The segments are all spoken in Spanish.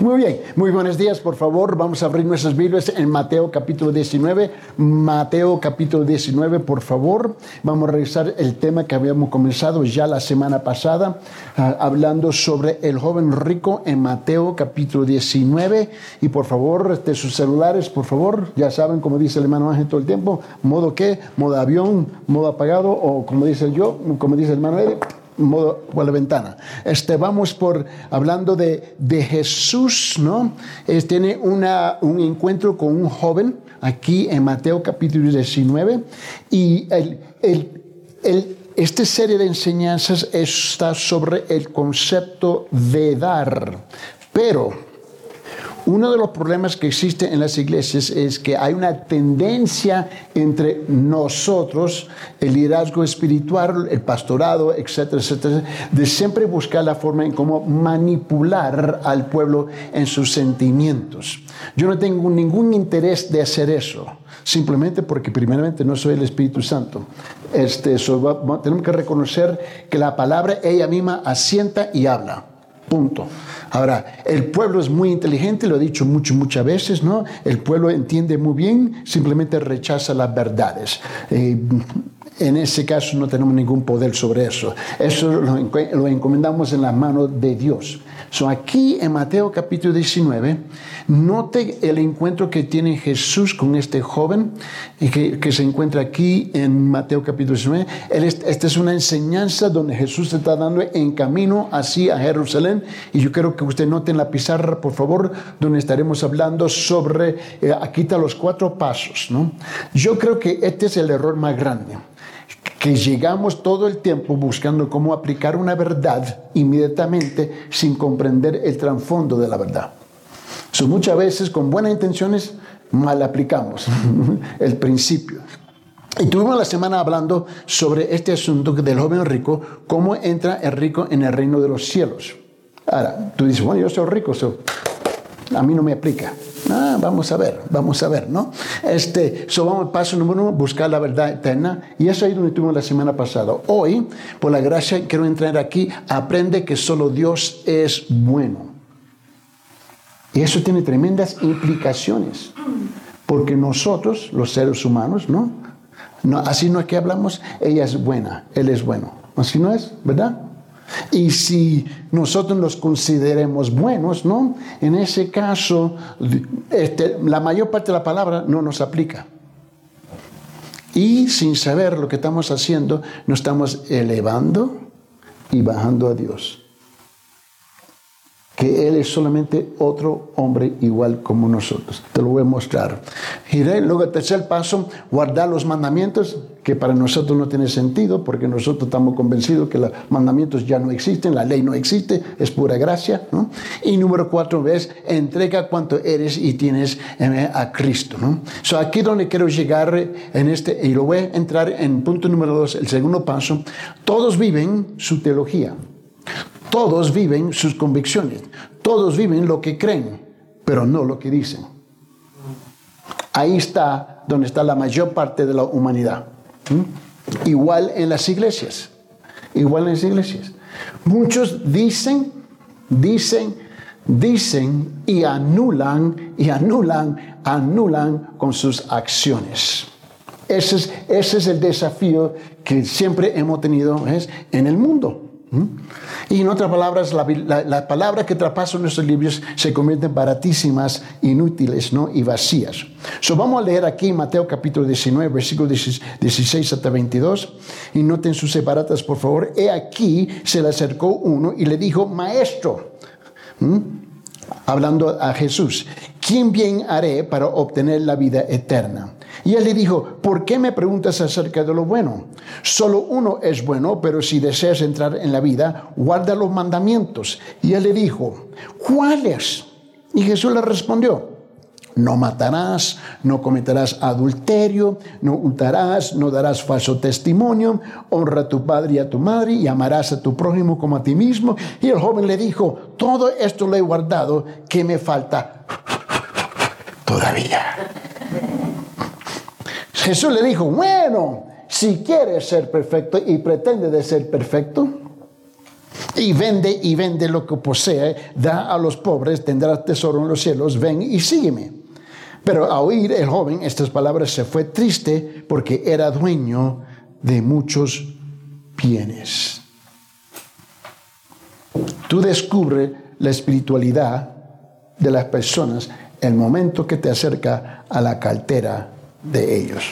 Muy bien, muy buenos días, por favor. Vamos a abrir nuestras Biblias en Mateo capítulo 19. Mateo capítulo 19, por favor. Vamos a revisar el tema que habíamos comenzado ya la semana pasada, ah, hablando sobre el joven rico en Mateo capítulo 19. Y por favor, de sus celulares, por favor, ya saben, como dice el hermano Ángel todo el tiempo, modo qué, modo avión, modo apagado, o como dice yo, como dice el hermano Ede, modo por la ventana. Este, vamos por hablando de, de Jesús, ¿no? tiene una, un encuentro con un joven aquí en Mateo capítulo 19 y el, el, el, esta serie de enseñanzas está sobre el concepto de dar, pero uno de los problemas que existe en las iglesias es que hay una tendencia entre nosotros, el liderazgo espiritual, el pastorado, etcétera, etcétera, de siempre buscar la forma en cómo manipular al pueblo en sus sentimientos. Yo no tengo ningún interés de hacer eso, simplemente porque primeramente no soy el Espíritu Santo. Este, tenemos que reconocer que la palabra ella misma asienta y habla. Punto. Ahora, el pueblo es muy inteligente, lo he dicho mucho, muchas veces, ¿no? El pueblo entiende muy bien, simplemente rechaza las verdades. Eh, en ese caso no tenemos ningún poder sobre eso. Eso lo, encomendamos en las manos de Dios. So, aquí en Mateo capítulo 19, note el encuentro que tiene Jesús con este joven que, que se encuentra aquí en Mateo capítulo 19. esta es una enseñanza donde Jesús se está dando en camino así a Jerusalén. Y yo quiero que usted note en la pizarra, por favor, donde estaremos hablando sobre, eh, aquí está los cuatro pasos. ¿no? Yo creo que este es el error más grande que llegamos todo el tiempo buscando cómo aplicar una verdad inmediatamente sin comprender el trasfondo de la verdad. So, muchas veces con buenas intenciones mal aplicamos el principio. Y tuvimos la semana hablando sobre este asunto del joven rico, cómo entra el rico en el reino de los cielos. Ahora, tú dices, bueno, yo soy rico, a mí no me aplica. Ah, vamos a ver, vamos a ver, ¿no? Este, so vamos, paso número uno, buscar la verdad eterna. Y eso ahí donde tuvimos la semana pasada. Hoy, por la gracia, quiero entrar aquí, aprende que solo Dios es bueno. Y eso tiene tremendas implicaciones. Porque nosotros, los seres humanos, ¿no? no así no es que hablamos, ella es buena, él es bueno. Así no es, ¿verdad? Y si nosotros nos consideremos buenos, ¿no? En ese caso, este, la mayor parte de la palabra no nos aplica. Y sin saber lo que estamos haciendo, nos estamos elevando y bajando a Dios que Él es solamente otro hombre igual como nosotros. Te lo voy a mostrar. Y luego el tercer paso, guardar los mandamientos, que para nosotros no tiene sentido, porque nosotros estamos convencidos que los mandamientos ya no existen, la ley no existe, es pura gracia. Y número cuatro ves, entrega cuanto eres y tienes eh, a Cristo. ¿no? So aquí donde quiero llegar en este, y lo voy a entrar en punto número dos, el segundo paso, todos viven su teología. Todos viven sus convicciones, todos viven lo que creen, pero no lo que dicen. Ahí está donde está la mayor parte de la humanidad. ¿Mm? Igual en las iglesias, igual en las iglesias. Muchos dicen, dicen, dicen y anulan, y anulan, anulan con sus acciones. Ese es, ese es el desafío que siempre hemos tenido en el mundo. ¿Mm? Y en otras palabras, la, palabra que traspasa nuestros libros se convierten baratísimas, inútiles ¿no? y vacías. So, vamos a leer aquí Mateo capítulo 19, versículo 16 hasta 22. Y noten sus separatas, por favor. He aquí se le acercó uno y le dijo, maestro, hablando a Jesús, ¿quién bien haré para obtener la vida eterna? Y él le dijo, ¿por qué me preguntas acerca de lo bueno? Solo uno es bueno, pero si deseas entrar en la vida, guarda los mandamientos. Y él le dijo, ¿cuáles? Y Jesús le respondió, no matarás, no cometerás adulterio, no hurtarás, no darás falso testimonio, honra a tu padre y a tu madre y amarás a tu prójimo como a ti mismo. Y el joven le dijo, todo esto lo he guardado, ¿qué me falta? Todavía. Jesús le dijo, bueno, si quieres ser perfecto y pretende de ser perfecto, y vende y vende lo que posee, da a los pobres, tendrá tesoro en los cielos, ven y sígueme. Pero a oír el joven estas palabras se fue triste porque era dueño de muchos bienes. Tú descubres la espiritualidad de las personas el momento que te acerca a la cartera de ellos.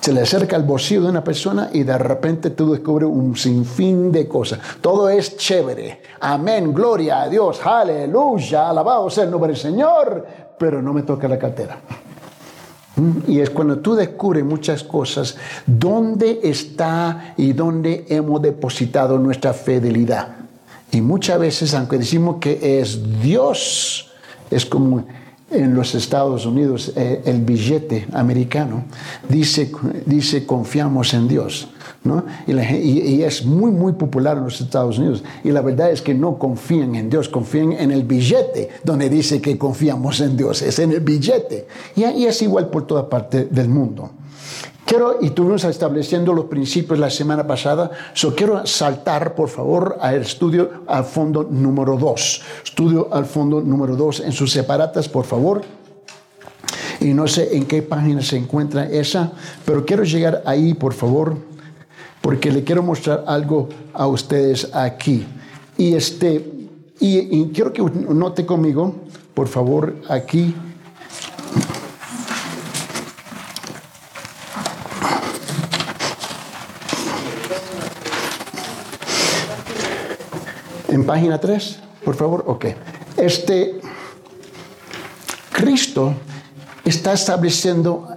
Se le acerca al bolsillo de una persona y de repente tú descubres un sinfín de cosas. Todo es chévere. Amén, gloria a Dios, aleluya, alabado sea el nombre del Señor, pero no me toca la cartera. Y es cuando tú descubres muchas cosas, dónde está y dónde hemos depositado nuestra fidelidad. Y muchas veces, aunque decimos que es Dios, es como en los Estados Unidos eh, el billete americano dice, dice confiamos en Dios. ¿no? Y, es muy, muy popular en los Estados Unidos. Y la verdad es que no confían en Dios, confían en el billete donde dice que confiamos en Dios. Es en el billete. Y es igual por toda parte del mundo. Quiero, y estuvimos estableciendo los principios la semana pasada, so quiero saltar, por favor, al estudio al fondo número 2. Estudio al fondo número 2 en sus separatas, por favor. Y no sé en qué página se encuentra esa, pero quiero llegar ahí, por favor, porque le quiero mostrar algo a ustedes aquí. Y, este, y, y quiero que note conmigo, por favor, aquí En página 3, por favor. Ok. Este, Cristo está estableciendo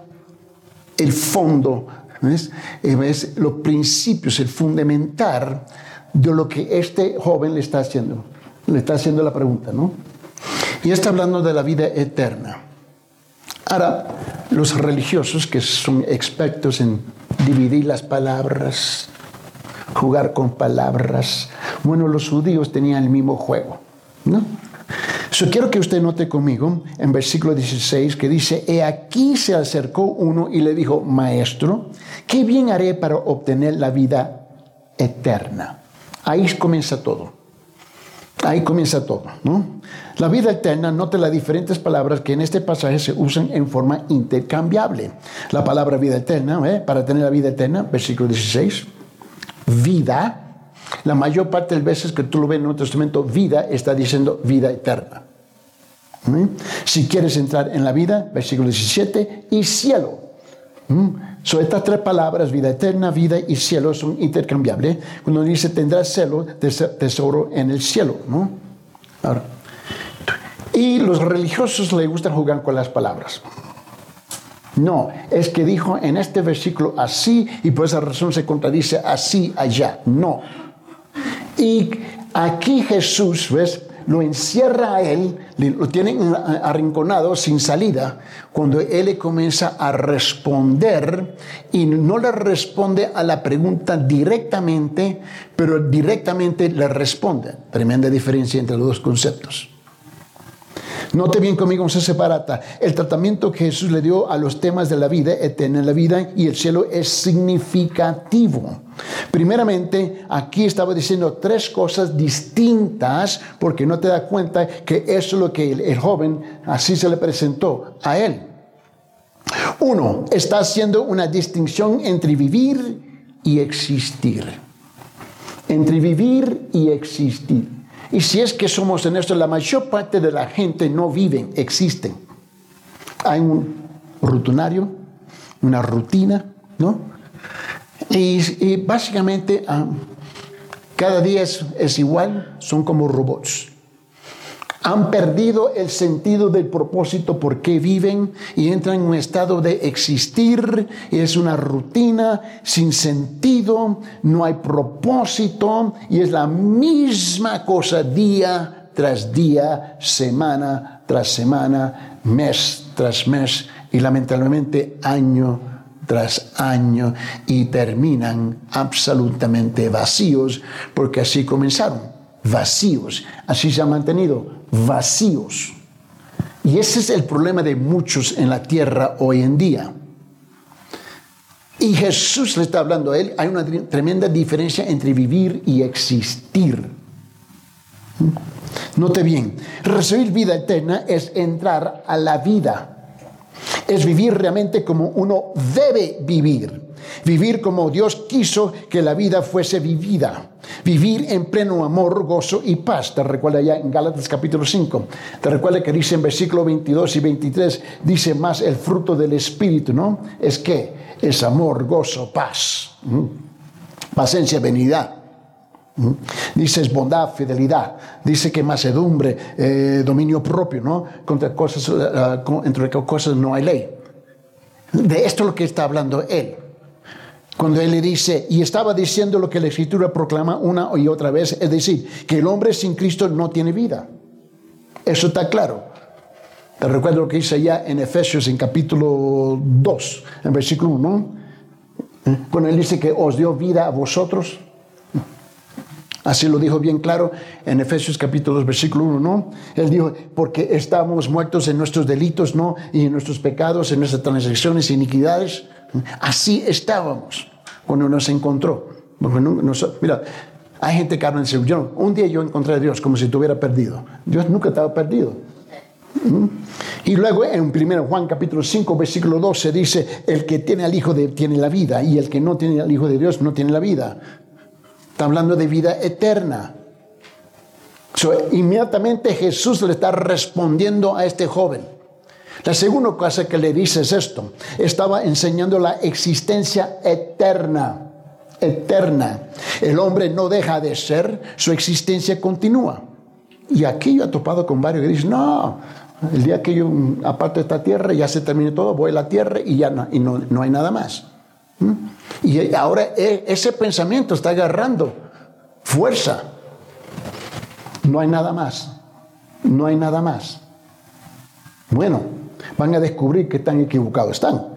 el fondo, ¿ves? ¿ves? los principios, el fundamental de lo que este joven le está haciendo. Le está haciendo la pregunta, ¿no? Y está hablando de la vida eterna. Ahora, los religiosos que son expertos en dividir las palabras, jugar con palabras. Bueno, los judíos tenían el mismo juego, ¿no? Yo quiero que usted note conmigo en versículo 16 que dice, He aquí se acercó uno y le dijo, Maestro, ¿qué bien haré para obtener la vida eterna? Ahí comienza todo. Ahí comienza todo, ¿no? La vida eterna, note las diferentes palabras que en este pasaje se usan en forma intercambiable. La palabra vida eterna, ¿eh? para tener la vida eterna, versículo 16 vida, la mayor parte de las veces que tú lo ves en el Nuevo Testamento, vida está diciendo vida eterna. ¿Mm? Si quieres entrar en la vida, versículo 17, y cielo. ¿Mm? So, estas tres palabras, vida eterna, vida y cielo, son intercambiables. Cuando dice tendrás cielo, tesoro en el cielo. ¿no? y los religiosos les gustan jugar con las palabras. No, es que dijo en este versículo así y por esa razón se contradice así allá. No. Y aquí Jesús, ¿ves? Lo encierra a él, lo tienen arrinconado sin salida, cuando él le comienza a responder y no le responde a la pregunta directamente, pero directamente le responde. Tremenda diferencia entre los dos conceptos. Note bien conmigo, se separata. El tratamiento que Jesús le dio a los temas de la vida eterna, la vida y el cielo es significativo. Primeramente, aquí estaba diciendo tres cosas distintas porque no te das cuenta que eso es lo que el, joven así se le presentó a él. Uno, está haciendo una distinción entre vivir y existir. Entre vivir y existir. Y si es que somos en esto, la mayor parte de la gente no viven, existen. Hay un rutinario, una rutina, ¿no? Y, básicamente ah, cada día es igual, son como robots. Han perdido el sentido del propósito por qué viven y entran en un estado de existir y es una rutina sin sentido, no hay propósito y es la misma cosa día tras día, semana tras semana, mes tras mes y lamentablemente año tras año y terminan absolutamente vacíos porque así comenzaron vacíos. Así se han mantenido vacíos. Y ese es el problema de muchos en la tierra hoy en día. Y Jesús le está hablando a él. Hay una tremenda diferencia entre vivir y existir. Note bien, recibir vida eterna es entrar a la vida. Es vivir realmente como uno debe vivir. Vivir como Dios quiso que la vida fuese vivida. Vivir en pleno amor, gozo y paz. Te recuerda ya en Gálatas capítulo 5. Te recuerda que dice en versículo 22 y 23, dice más el fruto del Espíritu, ¿no? Es que es amor, gozo, paz. Paciencia, venidad Dice es bondad, fidelidad. Dice que macedumbre, eh, dominio propio, ¿no? Contra cosas, eh, entre cosas no hay ley. De esto es lo que está hablando él. Cuando él le dice, y estaba diciendo lo que la escritura proclama una y otra vez, es decir, que el hombre sin Cristo no tiene vida. Eso está claro. Te recuerdo lo que dice allá en Efesios en capítulo 2, en versículo 1, ¿Eh? cuando él dice que os dio vida a vosotros Así lo dijo bien claro en Efesios capítulo 2, versículo 1, ¿no? Él dijo, porque estamos muertos en nuestros delitos, ¿no? Y en nuestros pecados, en nuestras transgresiones e iniquidades. Así estábamos cuando nos encontró. mira, hay gente que habla en yo, un día yo encontré a Dios como si estuviera perdido. Dios nunca estaba perdido. ¿Mm? Y luego en 1 Juan capítulo 5 versículo 12 dice, el que tiene al Hijo de, tiene la vida y el que no tiene al Hijo de Dios no tiene la vida. Está hablando de vida eterna. inmediatamente Jesús le está respondiendo a este joven. La segunda cosa que le dice es esto. Estaba enseñando la existencia eterna. Eterna. El hombre no deja de ser, su existencia continúa. Y aquí yo he topado con varios que dicen, no, el día que yo aparte esta tierra ya se termine todo, voy a la tierra y ya no, y no, no hay nada más. ¿Mm? Y ahora e, ese pensamiento está agarrando fuerza. No hay nada más. No hay nada más. Bueno, van a descubrir que tan equivocados están.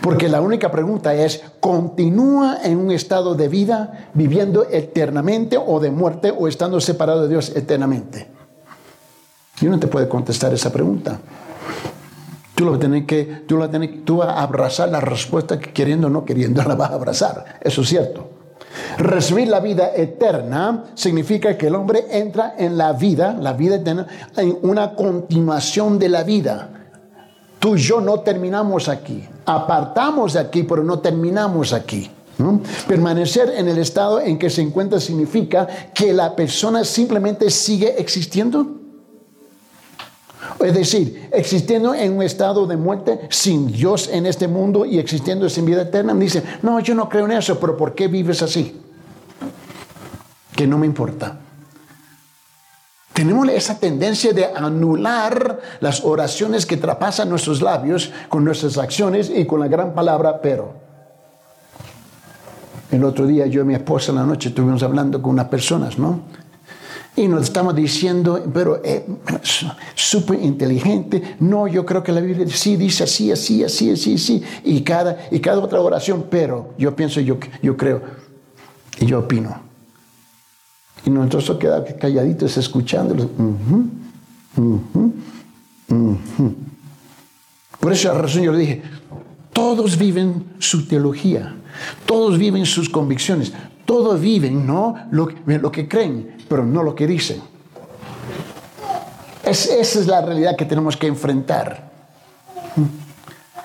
Porque la única pregunta es, ¿continúa en un estado de vida viviendo eternamente o de muerte o estando separado de Dios eternamente? Yo no te puedo contestar esa pregunta. Tú, lo que, tú, tú vas a abrazar la respuesta que queriendo o no queriendo la vas a abrazar. Eso es cierto. Recibir la vida eterna significa que el hombre entra en la vida, la vida eterna, en una continuación de la vida. Tú y yo no terminamos aquí. Apartamos de aquí, pero no terminamos aquí. Permanecer en el estado en que se encuentra significa que la persona simplemente sigue existiendo es decir, existiendo en un estado de muerte sin Dios en este mundo y existiendo sin vida eterna, dice, no, yo no creo en eso, pero ¿por qué vives así? Que no me importa. Tenemos esa tendencia de anular las oraciones que traspasan nuestros labios con nuestras acciones y con la gran palabra pero. El otro día yo y mi esposa en la noche estuvimos hablando con unas personas, ¿no? Y nos estamos diciendo, pero eh, súper inteligente. No, yo creo que la Biblia sí dice así, así, así, así, así. Y cada, y cada otra oración, pero yo pienso, yo, yo creo y yo opino. Y nosotros quedamos calladitos escuchándolos. Por eso la razón yo le dije, todos viven su teología, todos viven sus convicciones, todos viven ¿no? lo, que creen, pero no lo que dicen. esa es la realidad que tenemos que enfrentar.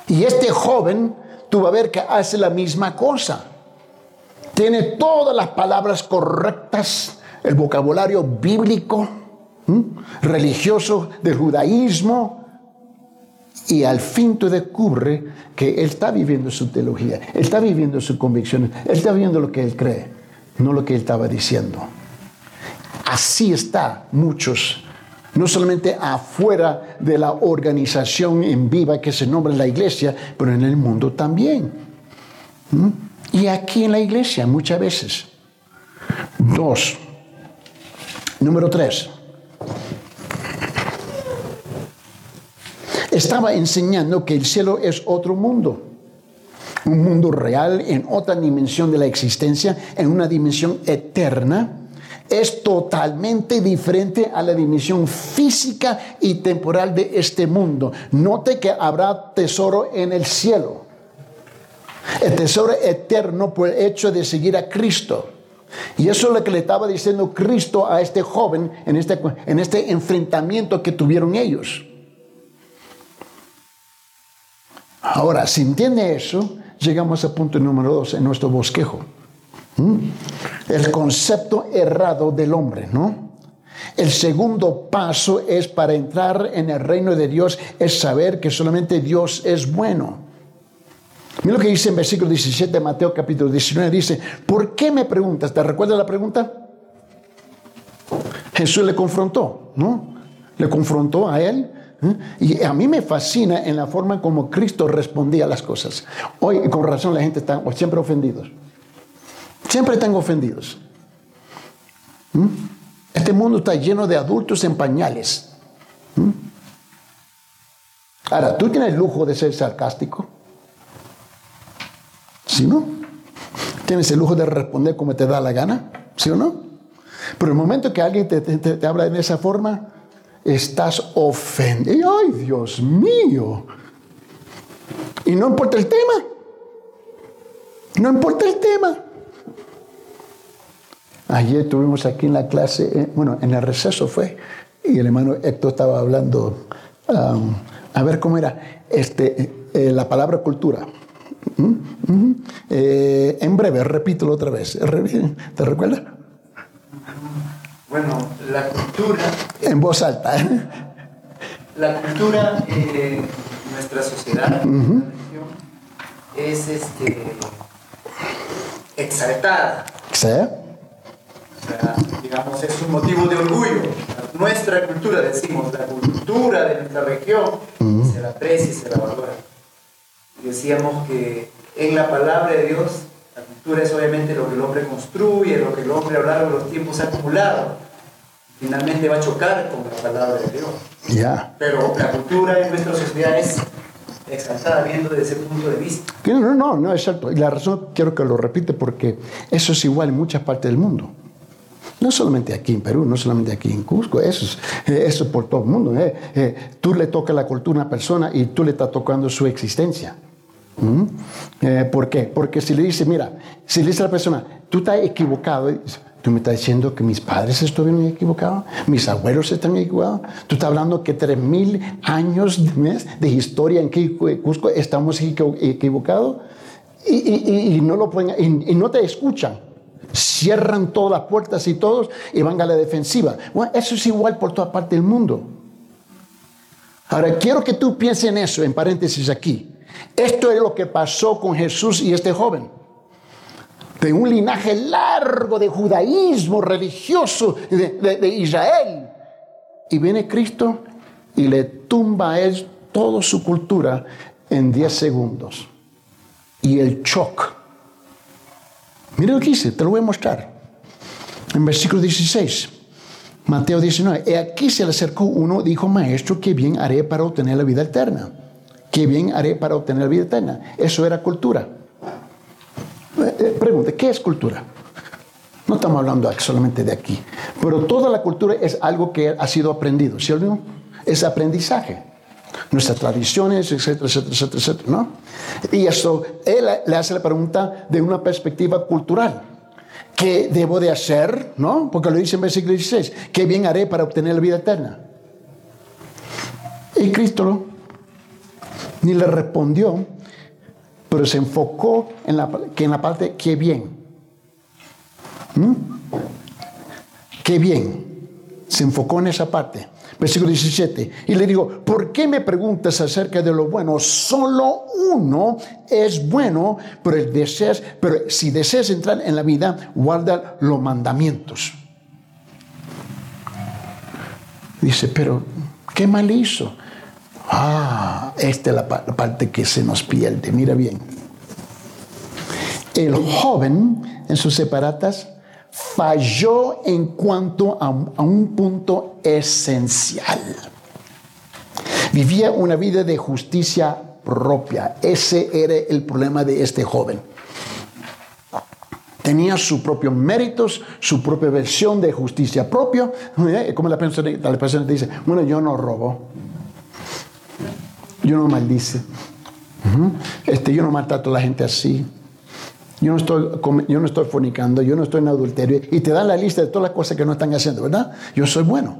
Y este joven, tú a ver que hace la misma cosa. Tiene todas las palabras correctas, el vocabulario bíblico, religioso del judaísmo, y al fin tú descubre que él está viviendo su teología, él está viviendo sus convicciones, él está viviendo lo que él cree, no lo que él estaba diciendo. Así está muchos, no solamente afuera de la organización en viva que se nombra la iglesia, pero en el mundo también. ¿Mm? Y aquí en la iglesia muchas veces. Dos. Número tres. estaba enseñando que el cielo es otro mundo, un mundo real en otra dimensión de la existencia, en una dimensión eterna. Es totalmente diferente a la dimensión física y temporal de este mundo. Note que habrá tesoro en el cielo. El tesoro eterno por el hecho de seguir a Cristo. Y eso es lo que le estaba diciendo Cristo a este joven en este, en este enfrentamiento que tuvieron ellos. Ahora, si entiende eso, llegamos al punto número dos en nuestro bosquejo. ¿Mm? El concepto errado del hombre, ¿no? El segundo paso es para entrar en el reino de Dios, es saber que solamente Dios es bueno. Mira lo que dice en versículo 17 de Mateo capítulo 19, dice, ¿por qué me preguntas? ¿Te recuerdas la pregunta? Jesús le confrontó, ¿no? Le confrontó a él. ¿Eh? Y a mí me fascina en la forma como Cristo respondía a las cosas. Hoy, con razón, la gente está siempre ofendidos. Siempre están ofendidos. ¿Mm? Este mundo está lleno de adultos en pañales. ¿Mm? Ahora, ¿tú tienes el lujo de ser sarcástico? ¿Sí o no? ¿Tienes el lujo de responder como te da la gana? ¿Sí o no? Pero el momento que alguien te, te habla de esa forma, estás ofendido. ¡Ay, Dios mío! Y no importa el tema. No importa el tema. Ayer tuvimos aquí en la clase, eh, bueno, en el receso fue, y el hermano Héctor estaba hablando, a ver cómo era, este, eh, eh, la palabra cultura. ¿Mm? ¿Mm? en breve, repítelo otra vez. ¿Te recuerdas? Bueno, la cultura. En voz alta. La cultura en nuestra sociedad es este, exaltada. ¿Sí? digamos, es un motivo de orgullo. Nuestra cultura, decimos, la cultura de nuestra región, se la aprecia y se la valora. Decíamos que en la palabra de Dios, cultura es obviamente lo que el hombre construye, lo que el hombre a lo largo de los tiempos ha acumulado. Finalmente va a chocar con la palabra de Dios. Ya. Pero la cultura en nuestra sociedad es exaltada viendo desde ese punto de vista. No, no, no, es cierto. Y la razón quiero que lo repite porque eso es igual en muchas partes del mundo. No solamente aquí en Perú, no solamente aquí en Cusco, eso es, eh, eso por todo el mundo. Eh. Eh, tú le tocas la cultura a una persona y tú le estás tocando su existencia. ¿Mm? ¿Por qué? Porque si le dices, mira, si le dice a la persona, tú estás equivocado, tú me estás diciendo que mis padres estuvieron equivocados, mis abuelos están equivocados, tú estás hablando que tres mil años de historia en Cusco estamos equivocados y, no, y no te escuchan cierran todas las puertas y todos y van a la defensiva. Bueno, eso es igual por toda parte del mundo. Ahora, quiero que tú pienses en eso, en paréntesis aquí. Esto es lo que pasó con Jesús y este joven. De un linaje largo de judaísmo religioso de, Israel. Y viene Cristo y le tumba a él toda su cultura en 10 segundos. Y el shock Mira lo que dice, te lo voy a mostrar. En versículo 16, Mateo 19. Y aquí se le acercó uno, dijo, maestro, ¿qué bien haré para obtener la vida eterna? ¿Qué bien haré para obtener la vida eterna? Eso era cultura. Eh, eh, pregunta, ¿qué es cultura? No estamos hablando solamente de aquí, pero toda la cultura es algo que ha sido aprendido, ¿cierto? Es aprendizaje nuestras tradiciones, etcétera, etcétera, etcétera, etcétera, ¿no? Y eso, él le hace la pregunta de una perspectiva cultural. ¿Qué debo de hacer? ¿No? Porque lo dice en versículo 16. ¿Qué bien haré para obtener la vida eterna? Y Cristo ni le respondió, pero se enfocó en la, que en la parte qué bien. ¿Mm? Qué bien. Se enfocó en esa parte. Versículo 17. Y le digo, ¿por qué me preguntas acerca de lo bueno? Solo uno es bueno, pero, deseas, pero si deseas entrar en la vida, guarda los mandamientos. Dice, pero ¿qué mal hizo? Ah, esta es la parte que se nos pierde. Mira bien. El joven en sus separatas falló en cuanto a, un punto esencial. Vivía una vida de justicia propia. Ese era el problema de este joven. Tenía sus propios méritos, su propia versión de justicia propia. Eh, como la persona, la persona dice, bueno, yo no robo, yo no maldice, este, yo no maltrato a la gente así. Yo no, estoy, yo no estoy fornicando, yo no estoy en adulterio. Y te dan la lista de todas las cosas que no están haciendo, ¿verdad? Yo soy bueno.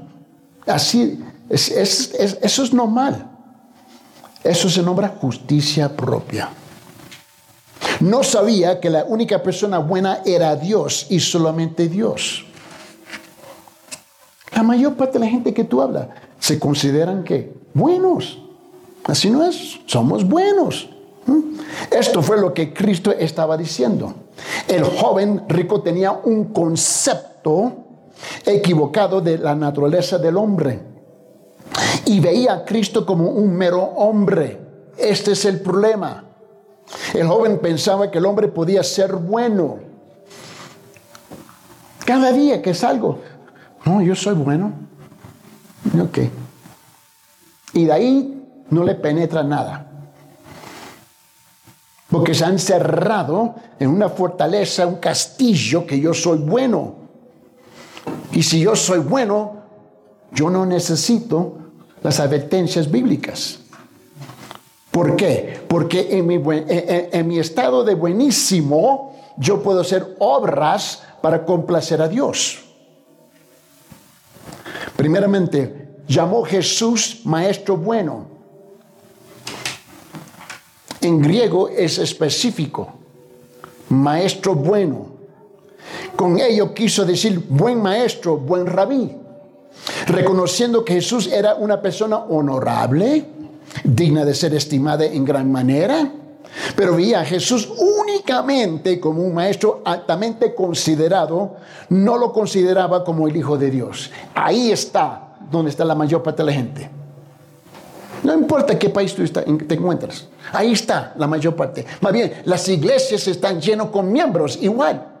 Así, eso es normal. Eso se nombra justicia propia. No sabía que la única persona buena era Dios y solamente Dios. La mayor parte de la gente que tú hablas se consideran que buenos. Así no es, somos buenos. Esto fue lo que Cristo estaba diciendo. El joven rico tenía un concepto equivocado de la naturaleza del hombre y veía a Cristo como un mero hombre. Este es el problema. El joven pensaba que el hombre podía ser bueno. Cada día que salgo, no, yo soy bueno. Ok. Y de ahí no le penetra nada. Porque se han cerrado en una fortaleza, un castillo, que yo soy bueno. Y si yo soy bueno, yo no necesito las advertencias bíblicas. ¿Por qué? Porque en mi, en mi estado de buenísimo, yo puedo hacer obras para complacer a Dios. Primeramente, llamó Jesús maestro bueno. En griego es específico, maestro bueno. Con ello quiso decir buen maestro, buen rabí, reconociendo que Jesús era una persona honorable, digna de ser estimada en gran manera, pero veía a Jesús únicamente como un maestro altamente considerado, no lo consideraba como el Hijo de Dios. Ahí está donde está la mayor parte de la gente. No importa qué país tú te encuentras, ahí está la mayor parte. Más bien, las iglesias están llenas con miembros igual.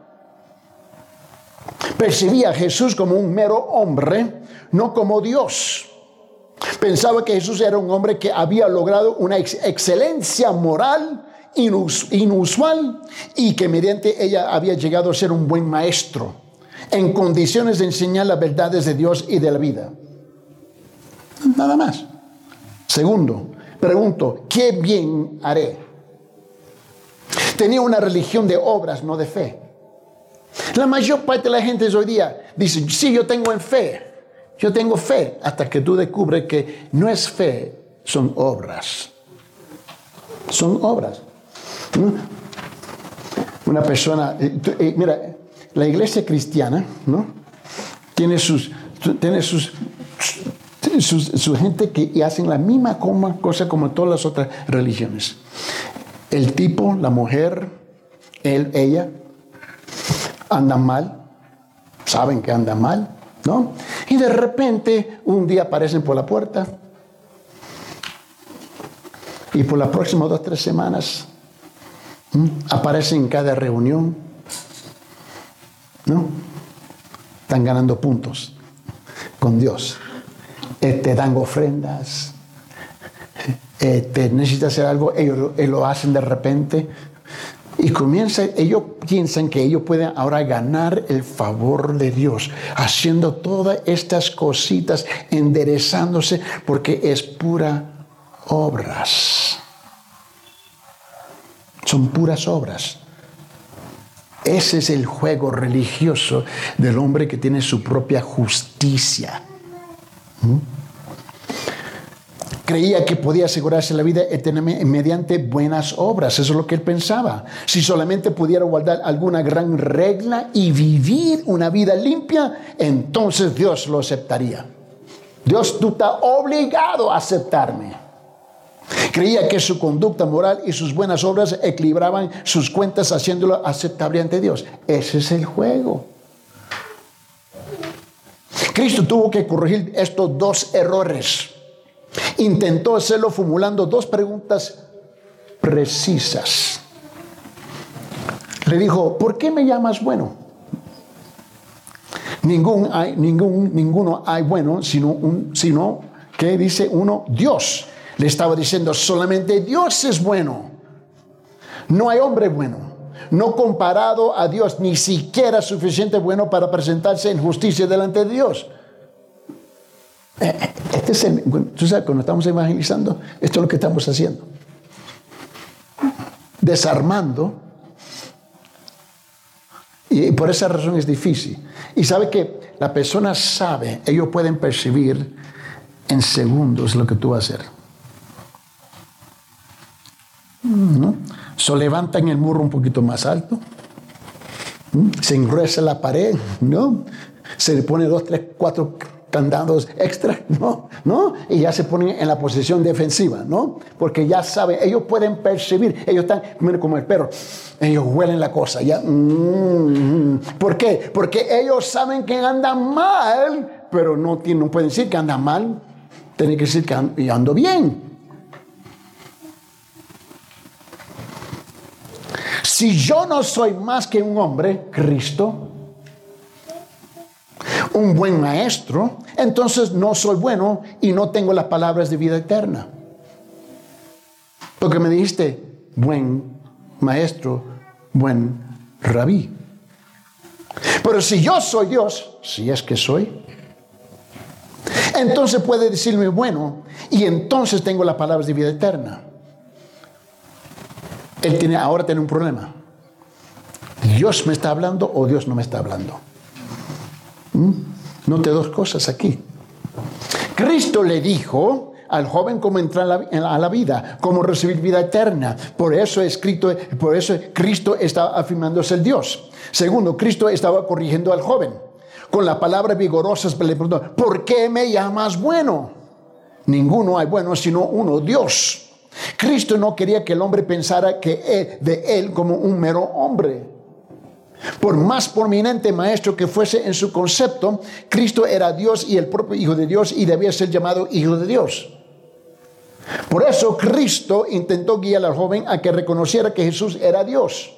Percibía a Jesús como un mero hombre, no como Dios. Pensaba que Jesús era un hombre que había logrado una excelencia moral inusual y que mediante ella había llegado a ser un buen maestro en condiciones de enseñar las verdades de Dios y de la vida. Nada más. Segundo, pregunto, ¿qué bien haré? Tenía una religión de obras, no de fe. La mayor parte de la gente hoy día dice, sí, yo tengo en fe, yo tengo fe, hasta que tú descubres que no es fe, son obras. Son obras. Una persona, eh, eh, mira, la iglesia cristiana, ¿no? Tiene sus, tiene sus, su gente que hacen la misma cosa como todas las otras religiones. El tipo, la mujer, él, ella, andan mal, saben que andan mal, ¿no? Y de repente un día aparecen por la puerta y por las próximas dos, tres semanas aparecen en cada reunión, ¿no? Están ganando puntos con Dios. Eh, te dan ofrendas. Eh, te necesitas hacer algo, ellos lo hacen de repente y comienza, ellos piensan que ellos pueden ahora ganar el favor de Dios, haciendo todas estas cositas, enderezándose, porque es pura obras. Son puras obras. Ese es el juego religioso del hombre que tiene su propia justicia. Creía que podía asegurarse la vida eternamente mediante buenas obras. Eso es lo que él pensaba. Si solamente pudiera guardar alguna gran regla y vivir una vida limpia, entonces Dios lo aceptaría. Dios, tú estás obligado a aceptarme. Creía que su conducta moral y sus buenas obras equilibraban sus cuentas haciéndolo aceptable ante Dios. Ese es el juego. Cristo tuvo que corregir estos dos errores. Intentó hacerlo formulando dos preguntas precisas. Le dijo, ¿por qué me llamas bueno? Ningún hay, ningún, ninguno hay bueno, sino, un, sino que dice uno, Dios. Le estaba diciendo, solamente Dios es bueno. No hay hombre bueno. No comparado a Dios, ni siquiera suficiente bueno para presentarse en justicia delante de Dios. Este es tú sabes, cuando estamos evangelizando, esto es lo que estamos haciendo. desarmando. Y por esa razón es difícil. Y sabe que la persona sabe, ellos pueden percibir en segundos lo que tú vas a hacer. ¿No? So levantan el muro un poquito más alto, se engruesa la pared, ¿no? Se le pone dos, tres, cuatro candados extra, ¿no? ¿no? Y ya se ponen en la posición defensiva, ¿no? Porque ya saben, ellos pueden percibir, ellos están como el perro, ellos huelen la cosa, ya. Mm, ¿Por qué? Porque ellos saben que andan mal, pero no, tienen, no pueden decir que andan mal, tienen que decir que ando bien. Si yo no soy más que un hombre, Cristo, un buen maestro, entonces no soy bueno y no tengo las palabras de vida eterna. Porque me dijiste, buen maestro, buen rabí. Pero si yo soy Dios, si es que soy, entonces puede decirme bueno y entonces tengo las palabras de vida eterna. Él tiene, ahora tiene un problema. ¿Dios me está hablando o Dios no me está hablando? ¿Mm? Note dos cosas aquí. Cristo le dijo al joven cómo entrar a la, vida, cómo recibir vida eterna. Por eso, escrito, por eso Cristo estaba afirmándose el Dios. Segundo, Cristo estaba corrigiendo al joven. Con las palabras vigorosas le preguntó, ¿por qué me llamas bueno? Ninguno hay bueno sino uno, Dios. Cristo no quería que el hombre pensara que de él como un mero hombre. Por más prominente maestro que fuese en su concepto, Cristo era Dios y el propio Hijo de Dios y debía ser llamado Hijo de Dios. Por eso Cristo intentó guiar al joven a que reconociera que Jesús era Dios.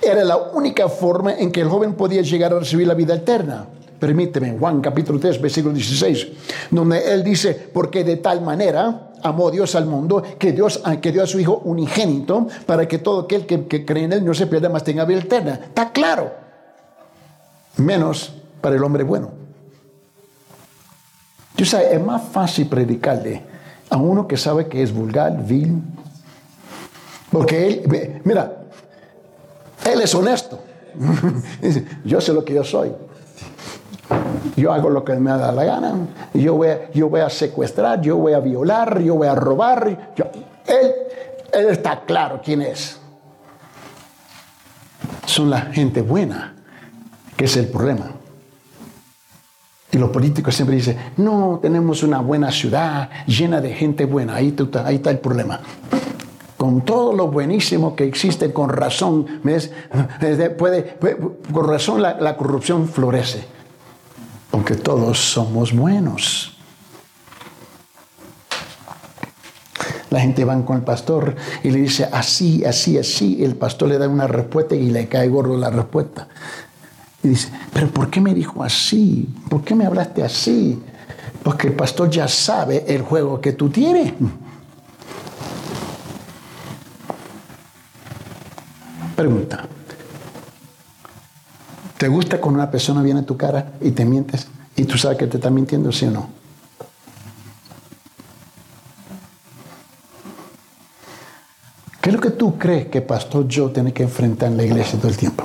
Era la única forma en que el joven podía llegar a recibir la vida eterna. Permíteme, Juan capítulo 3, versículo 16, donde él dice, porque de tal manera amó Dios al mundo, que Dios que dio a su Hijo unigénito, para que todo aquel que, que cree en Él no se pierda, más tenga vida eterna. Está claro. Menos para el hombre bueno. Yo sé, es más fácil predicarle a uno que sabe que es vulgar, vil, porque él, mira, él es honesto. yo sé lo que yo soy. Yo hago lo que me da la gana. Yo voy, a, yo voy a secuestrar, yo voy a violar, yo voy a robar. él, él está claro quién es. Son la gente buena, que es el problema. Y los políticos siempre dicen, no, tenemos una buena ciudad llena de gente buena. Ahí, ahí está el problema. Con todo lo buenísimo que existe, con razón, Puede, con razón la corrupción florece aunque todos somos buenos. La gente va con el pastor y le dice así, así, así. El pastor le da una respuesta y le cae gordo la respuesta. Y dice, pero ¿por qué me dijo así? ¿Por qué me hablaste así? Porque el pastor ya sabe el juego que tú tienes. Pregunta, ¿Te gusta cuando una persona viene a tu cara y te mientes y tú sabes que te está mintiendo, sí o no? ¿Qué es lo que tú crees que Pastor Joe tiene que enfrentar en la iglesia todo el tiempo?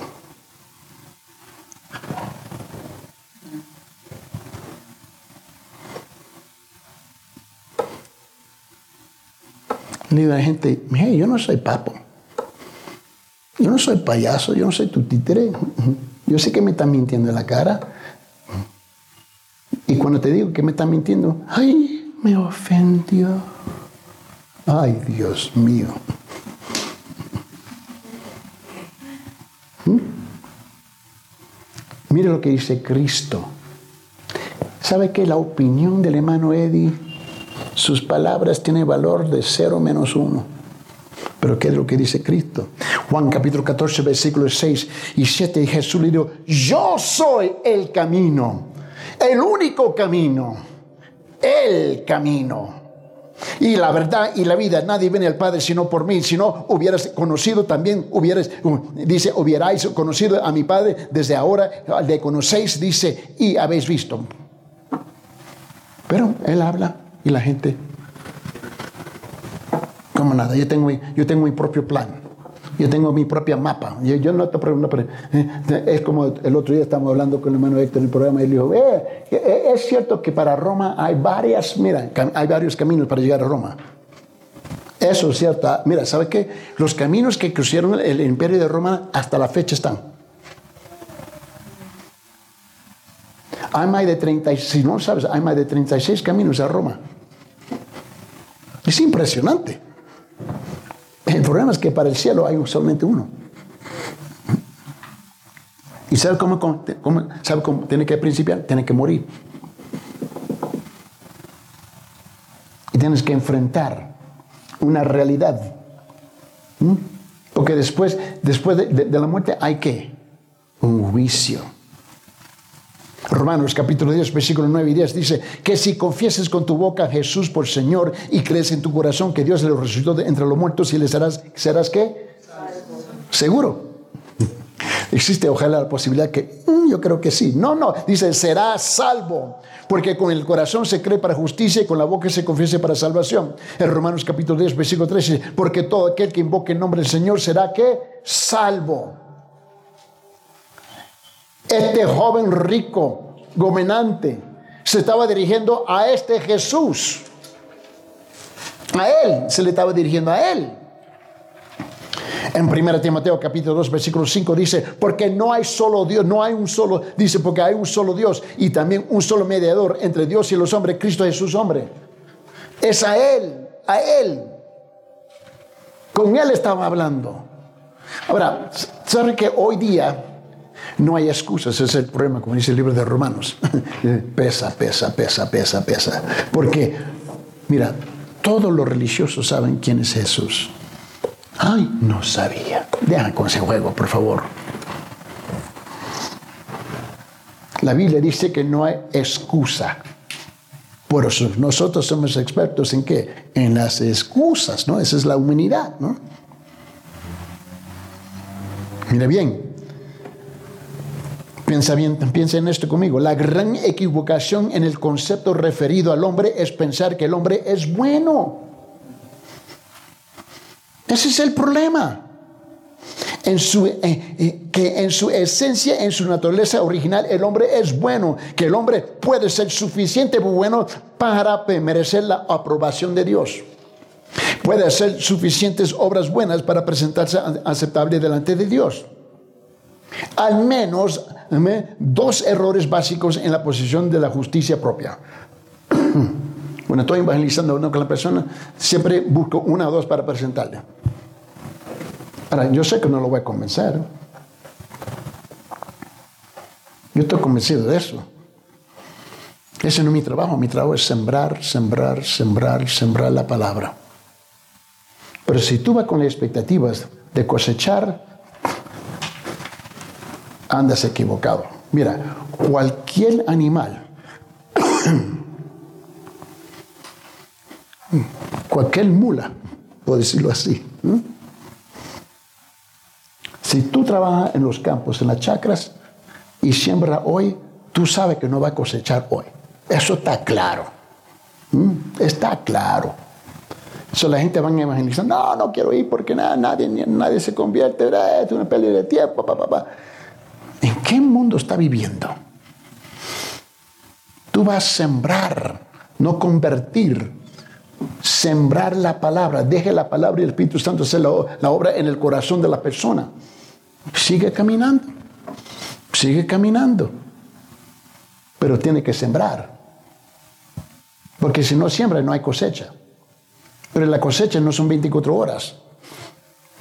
A la gente, hey, yo no soy papo. Yo no soy payaso, yo no soy tu títere. Yo sé que me están mintiendo en la cara. Y cuando te digo que me están mintiendo, ay, me ofendió. Ay, Dios mío. ¿Mm? Mire lo que dice Cristo. ¿Sabe que la opinión del hermano Eddie, sus palabras tienen valor de cero menos uno? Pero ¿qué es lo que dice Cristo? Juan capítulo 14, versículos 6 y 7, Jesús le dijo, yo soy el camino, el único camino, el camino. Y la verdad y la vida, nadie viene al Padre sino por mí. Si no hubieras conocido también, hubieras, dice, hubierais conocido a mi Padre, desde ahora le conocéis, dice, y habéis visto. Pero Él habla y la gente, como nada, yo tengo, yo tengo mi propio plan. Yo tengo mi propia mapa. Yo, no te pregunto, eh, es como el otro día estábamos hablando con el hermano Héctor en el programa y él dijo, eh, eh, es cierto que para Roma hay varias, mira, hay varios caminos para llegar a Roma. Eso es cierto. Ah, mira, ¿sabe qué? Los caminos que cruzaron el imperio de Roma hasta la fecha están. Hay más de 30, si no sabes, hay más de 36 caminos a Roma. Es impresionante. El problema es que para el cielo hay solamente uno. ¿Y sabe cómo, sabe cómo tiene que principiar? Tiene que morir. Y tienes que enfrentar una realidad. ¿Mm? Porque después, después de, la muerte hay que un juicio. Romanos capítulo 10, versículo 9 y 10 dice que si confieses con tu boca a Jesús por Señor y crees en tu corazón que Dios le resucitó entre los muertos y le serás, ¿serás qué? Seguro. Existe ojalá la posibilidad que mm, yo creo que sí. No, no, dice será salvo, porque con el corazón se cree para justicia y con la boca se confiese para salvación. En Romanos capítulo 10, versículo 13, porque todo aquel que invoque el nombre del Señor será que salvo. Este joven rico, gobernante, se estaba dirigiendo a este Jesús. A él, se le estaba dirigiendo a él. En 1 Timoteo capítulo 2 versículo 5 dice, porque no hay solo Dios, no hay un solo, dice, porque hay un solo Dios y también un solo mediador entre Dios y los hombres, Cristo Jesús hombre. Es a Él, a Él. Con Él estaba hablando. Ahora, ¿sabe que hoy día no hay excusas, ese es el problema, como dice el libro de Romanos. pesa, pesa, pesa, pesa, pesa. Porque, mira, todos los religiosos saben quién es Jesús. Ay, no sabía. Deja con ese juego, por favor. La Biblia dice que no hay excusa. Por eso nosotros somos expertos en qué? En las excusas, ¿no? Esa es la humanidad, ¿no? Mira bien, Piensa bien, piensa en esto conmigo. La gran equivocación en el concepto referido al hombre es pensar que el hombre es bueno. Ese es el problema. En su, eh, eh, que en su esencia, en su naturaleza original, el hombre es bueno, que el hombre puede ser suficiente bueno para merecer la aprobación de Dios. Puede hacer suficientes obras buenas para presentarse aceptable delante de Dios. Al menos dos errores básicos en la posición de la justicia propia. Cuando estoy evangelizando con la persona, siempre busco una o dos para presentarle. Ahora, yo sé que no lo voy a convencer. Yo estoy convencido de eso. Ese no es mi trabajo. Mi trabajo es sembrar, sembrar, sembrar, sembrar la palabra. Pero si tú vas con las expectativas de cosechar, andas equivocado. Mira, cualquier animal, cualquier mula, puedo decirlo así, si tú trabajas en los campos, en las chacras, y siembra hoy, tú sabes que no va a cosechar hoy. Eso está claro. Está claro. Eso la gente va a evangelizar. No, no quiero ir porque nada, nadie, nadie se convierte. Es una pérdida de tiempo. Pa, ¿En qué mundo está viviendo? Tú vas a sembrar, no convertir. Sembrar la palabra. Deje la palabra y el Espíritu Santo hacer la, obra en el corazón de la persona. Sigue caminando. Sigue caminando. Pero tiene que sembrar. Porque si no siembra no hay cosecha. Pero la cosecha no son 24 horas.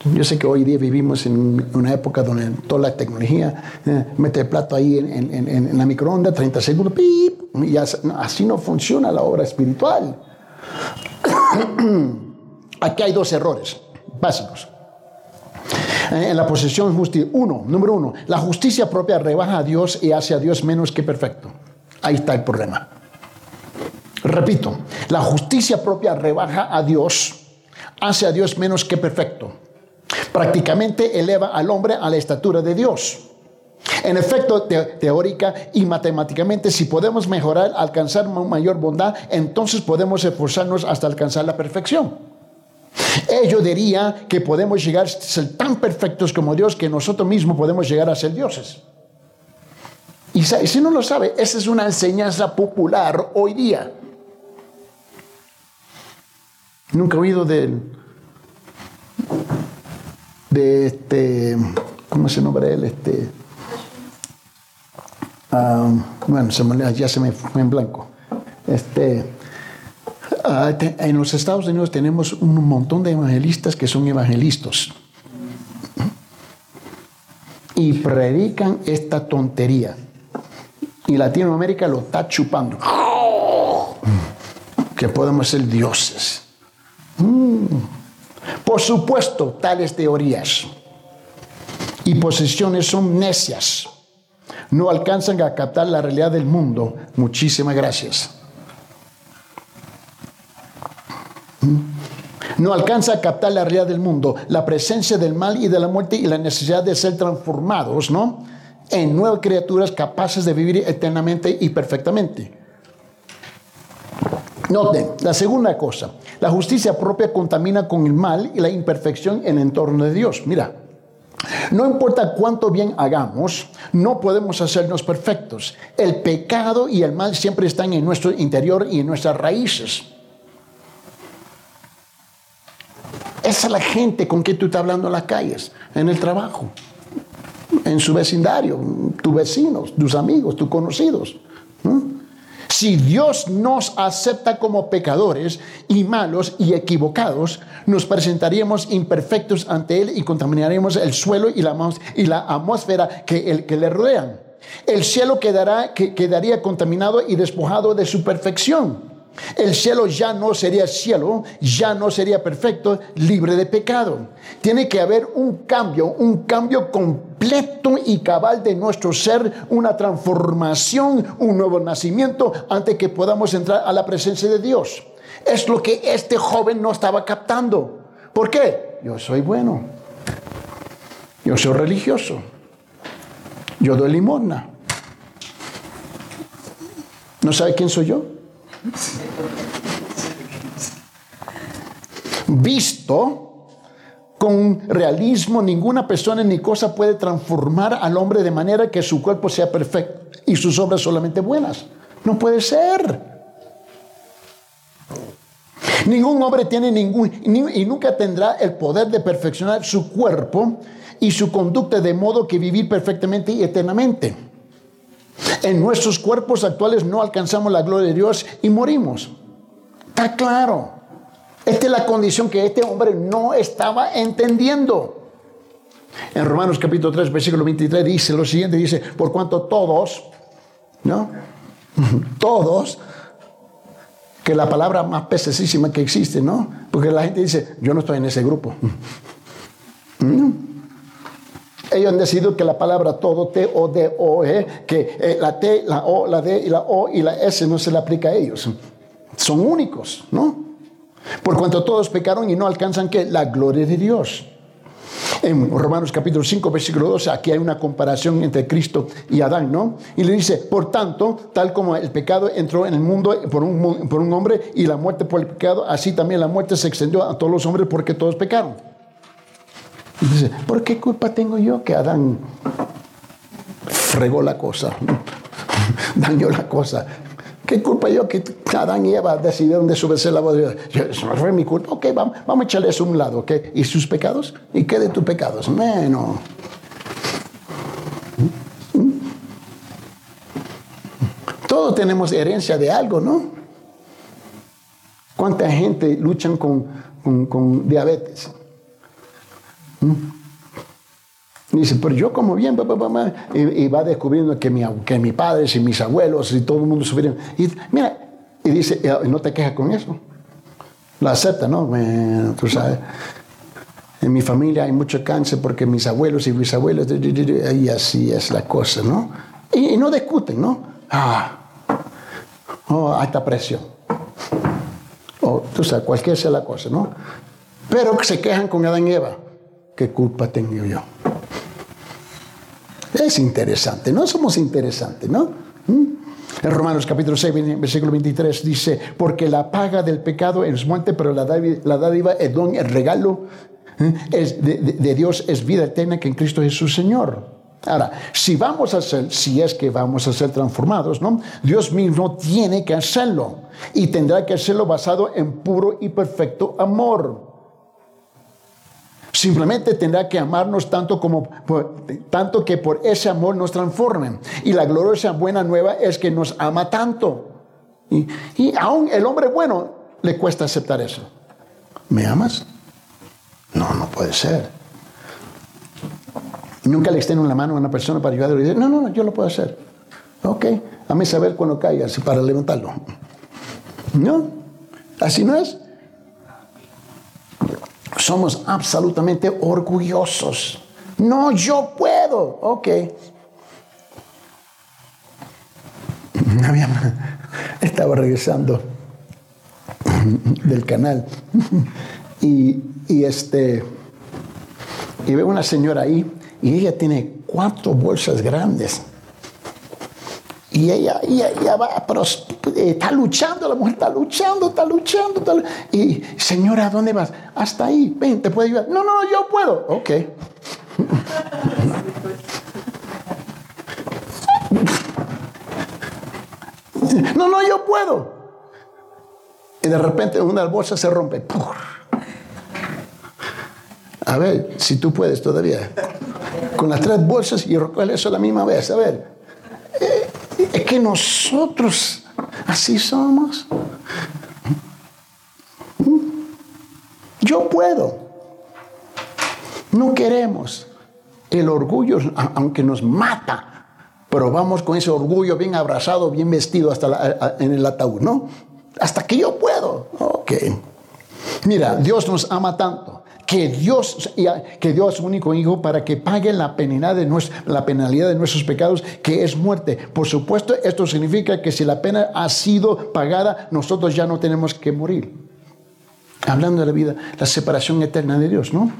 Yo sé que hoy día vivimos en una época donde toda la tecnología eh, mete el plato ahí en, la microonda, 30 segundos, ¡pip! y así no funciona la obra espiritual. Aquí hay dos errores básicos. Eh, en la posesión justicia, uno, número uno, la justicia propia rebaja a Dios y hace a Dios menos que perfecto. Ahí está el problema. Repito, la justicia propia rebaja a Dios, hace a Dios menos que perfecto prácticamente eleva al hombre a la estatura de Dios. En efecto, teórica y matemáticamente, si podemos mejorar, alcanzar mayor bondad, entonces podemos esforzarnos hasta alcanzar la perfección. Ello diría que podemos llegar a ser tan perfectos como Dios que nosotros mismos podemos llegar a ser dioses. Y si no lo sabe, esa es una enseñanza popular hoy día. Nunca he oído de, de este, ¿cómo se nombra él? Este, ah, bueno, se ya se me fue en blanco. Este, ah, en los Estados Unidos tenemos un montón de evangelistas que son evangelistas y predican esta tontería. Y Latinoamérica lo está chupando. Que podemos ser dioses. Mm. Por supuesto, tales teorías y posiciones son necias. No alcanzan a captar la realidad del mundo. Muchísimas gracias. Mm. No alcanza a captar la realidad del mundo, la presencia del mal y de la muerte y la necesidad de ser transformados, ¿no? En nuevas criaturas capaces de vivir eternamente y perfectamente. Noten, la segunda cosa, la justicia propia contamina con el mal y la imperfección en el entorno de Dios. Mira, no importa cuánto bien hagamos, no podemos hacernos perfectos. El pecado y el mal siempre están en nuestro interior y en nuestras raíces. Esa es la gente con que tú estás hablando en las calles, en el trabajo, en su vecindario, tus vecinos, tus amigos, tus conocidos. Si Dios nos acepta como pecadores y malos y equivocados, nos presentaríamos imperfectos ante Él y contaminaremos el suelo y la, atmósfera que, que le rodean. El cielo quedará, que, quedaría contaminado y despojado de su perfección. El cielo ya no sería cielo, ya no sería perfecto, libre de pecado. Tiene que haber un cambio, un cambio completo y cabal de nuestro ser, una transformación, un nuevo nacimiento antes que podamos entrar a la presencia de Dios. Es lo que este joven no estaba captando. ¿Por qué? Yo soy bueno. Yo soy religioso. Yo doy limosna. ¿No sabe quién soy yo? Visto con realismo, ninguna persona ni cosa puede transformar al hombre de manera que su cuerpo sea perfecto y sus obras solamente buenas. No puede ser. Ningún hombre tiene ningún y nunca tendrá el poder de perfeccionar su cuerpo y su conducta de modo que vivir perfectamente y eternamente. En nuestros cuerpos actuales no alcanzamos la gloria de Dios y morimos. Está claro. Esta es la condición que este hombre no estaba entendiendo. En Romanos capítulo 3, versículo 23 dice lo siguiente, dice, por cuanto todos, ¿no? Todos, que la palabra más pesesísima que existe, ¿no? Porque la gente dice, yo no estoy en ese grupo. ¿Mm? Ellos han decidido que la palabra todo, T, O, D, O, E, que eh, la T, la O, la D y la O y la S no se le aplica a ellos. Son únicos, ¿no? Por cuanto todos pecaron y no alcanzan que la gloria de Dios. En Romanos capítulo 5, versículo 12, aquí hay una comparación entre Cristo y Adán, ¿no? Y le dice, por tanto, tal como el pecado entró en el mundo por un, por un hombre y la muerte por el pecado, así también la muerte se extendió a todos los hombres porque todos pecaron. Dice, ¿por qué culpa tengo yo que Adán fregó la cosa? Dañó la cosa. ¿Qué culpa yo que Adán y Eva decidieron desobedecer la voz de Dios? Eso no fue mi culpa. Ok, vamos, vamos a echarle eso a un lado. ¿ok? ¿Y sus pecados? ¿Y qué de tus pecados? Bueno. Todos tenemos herencia de algo, ¿no? ¿Cuánta gente luchan con, con, con diabetes? Dice, pero yo como bien, y, va descubriendo que mi, que mi padre y mis abuelos y todo el mundo subieron. Y mira, y dice, no te quejas con eso. La acepta, ¿no? Tú sabes. En mi familia hay mucho cáncer porque mis abuelos y mis abuelos, y así es la cosa, ¿no? Y, no discuten, ¿no? Ah, oh, esta presión. O tú sabes, cualquier sea la cosa, ¿no? Pero se quejan con Adán y Eva. ¿Qué culpa tengo yo? Es interesante, ¿no? Somos interesantes, ¿no? ¿Mm? En Romanos capítulo 6, versículo 23 dice, porque la paga del pecado es muerte, pero la dádiva, el don, el regalo ¿eh? de Dios es vida eterna que en Cristo Jesús Señor. Ahora, si vamos a ser, si es que vamos a ser transformados, ¿no? Dios mismo tiene que hacerlo y tendrá que hacerlo basado en puro y perfecto amor. Simplemente tendrá que amarnos tanto como tanto que por ese amor nos transformen. Y la gloriosa buena nueva es que nos ama tanto. Y, y aún el hombre bueno le cuesta aceptar eso. ¿Me amas? No, no puede ser. Nunca le extienden la mano a una persona para ayudarlo y decir, no, no, no, yo lo puedo hacer. Ok, a mí saber cuando caiga para levantarlo. No, así no es. Somos absolutamente orgullosos. No, yo puedo. Ok. Estaba regresando del canal y, y este y veo una señora ahí y ella tiene cuatro bolsas grandes. Y ella, ella, va, pero eh, está luchando, la mujer está luchando, está luchando. y, señora, ¿a dónde vas? Hasta ahí, ven, ¿te puedo ayudar? No, no, yo puedo. Ok. no, no, yo puedo. Y de repente una bolsa se rompe. A ver, si tú puedes todavía con las tres bolsas y recoger eso a la misma vez. A ver, que nosotros así somos. Yo puedo. No queremos. El orgullo, aunque nos mata, pero vamos con ese orgullo bien abrazado, bien vestido hasta en el ataúd, ¿no? Hasta que yo puedo. Ok. Mira, Dios nos ama tanto que Dios que dio a su único hijo para que pague la penalidad, de penalidad de nuestros pecados, que es muerte. Por supuesto, esto significa que si la pena ha sido pagada, nosotros ya no tenemos que morir. Hablando de la vida, la separación eterna de Dios, ¿no?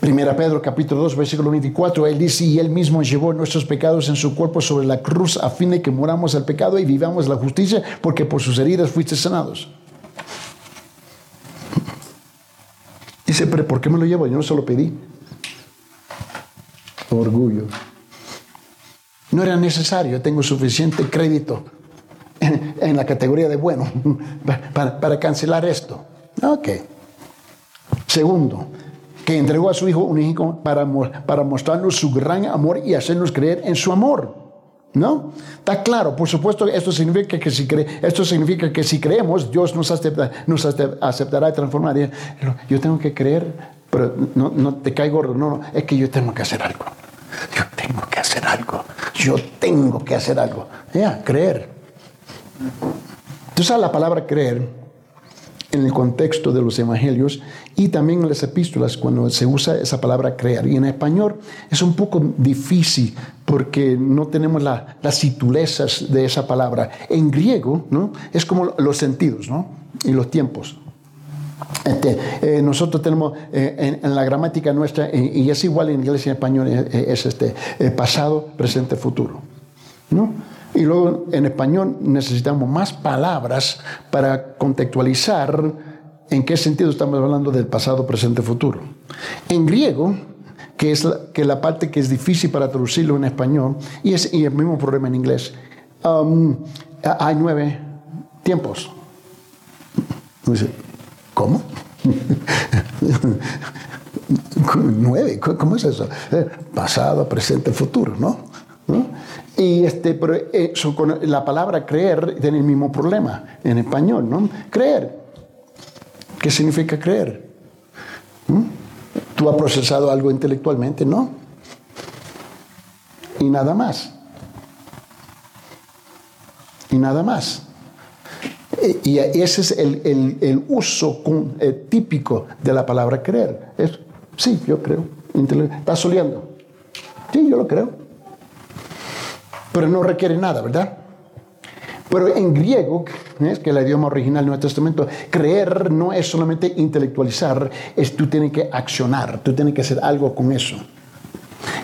Primera Pedro capítulo 2 versículo 24, él dice, y él mismo llevó nuestros pecados en su cuerpo sobre la cruz a fin de que moramos al pecado y vivamos la justicia, porque por sus heridas fuiste sanados. Dice, pero ¿por qué me lo llevo? Yo no se lo pedí. Orgullo. No era necesario, tengo suficiente crédito en, la categoría de bueno para, cancelar esto. Ok. Segundo, que entregó a su hijo un hijo para, para mostrarnos su gran amor y hacernos creer en su amor. ¿No? Está claro, por supuesto, esto significa que si, creemos, Dios nos aceptará y transformará. Yo tengo que creer, pero no, no te caigo, no, no, es que yo tengo que hacer algo. Yo tengo que hacer algo. Yo tengo que hacer algo. Ya, creer. Tú sabes la palabra creer en el contexto de los evangelios y también en las epístolas cuando se usa esa palabra creer. Y en español es un poco difícil porque no tenemos las sutilezas de esa palabra. En griego ¿no? es como los sentidos ¿no? y los tiempos. Este, eh, nosotros tenemos eh, en, la gramática nuestra, eh, y es igual en inglés y en español, es este, pasado, presente, futuro. ¿no? Y luego en español necesitamos más palabras para contextualizar en qué sentido estamos hablando del pasado, presente, futuro. En griego, que es la, que la parte que es difícil para traducirlo en español, y es y el mismo problema en inglés, um, hay nueve tiempos. ¿Cómo? nueve, ¿cómo es eso? Eh, pasado, presente, futuro, ¿no? Y este, pero eso, con la palabra creer tiene el mismo problema en español, ¿no? Creer. ¿Qué significa creer? ¿Mm? ¿Tú has procesado algo intelectualmente? No. Y nada más. Y nada más. Y ese es el, uso eh, típico de la palabra creer. Es, sí, yo creo. ¿Estás soleando? Sí, yo lo creo pero no requiere nada, ¿verdad? Pero en griego, es que el idioma original del Nuevo Testamento, creer no es solamente intelectualizar, es tú tienes que accionar, tú tienes que hacer algo con eso.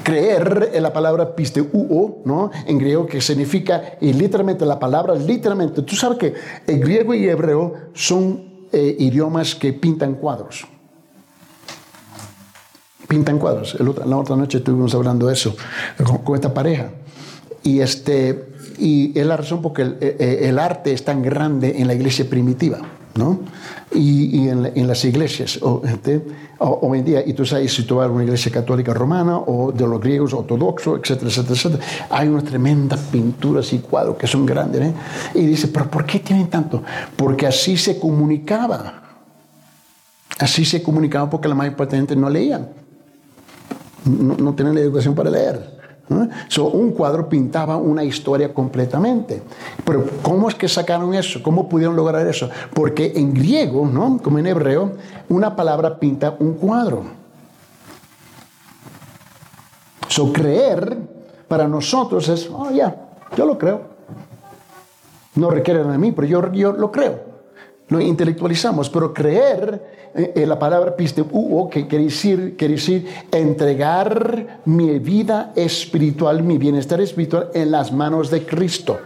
Creer es la palabra pisteuo, ¿no? En griego que significa, y literalmente la palabra, literalmente, tú sabes que el griego y hebreo son eh, idiomas que pintan cuadros. Pintan cuadros. la otra noche estuvimos hablando de eso con, esta pareja. Y, este, y es la razón porque el, eh, eh, el arte es tan grande en la iglesia primitiva. ¿no? Y, en, las iglesias este, hoy en día, y tú sabes, si tú vas a una iglesia católica romana o de los griegos ortodoxos, etcétera, etcétera, hay unas tremendas pinturas y cuadros que son grandes. ¿eh? Y dice, pero ¿por qué tienen tanto? Porque así se comunicaba. Así se comunicaba porque la mayor parte de la gente no leían. No, no tenían la educación para leer. So, un cuadro pintaba una historia completamente. Pero ¿cómo es que sacaron eso? ¿Cómo pudieron lograr eso? Porque en griego, ¿no? como en hebreo, una palabra pinta un cuadro. So, creer para nosotros es, oh, ya, yo lo creo. No requieren de mí, pero yo, yo lo creo lo intelectualizamos, pero creer eh, eh, la palabra pisteuo, que quiere decir, quiere decir entregar mi vida espiritual, mi bienestar espiritual en las manos de Cristo.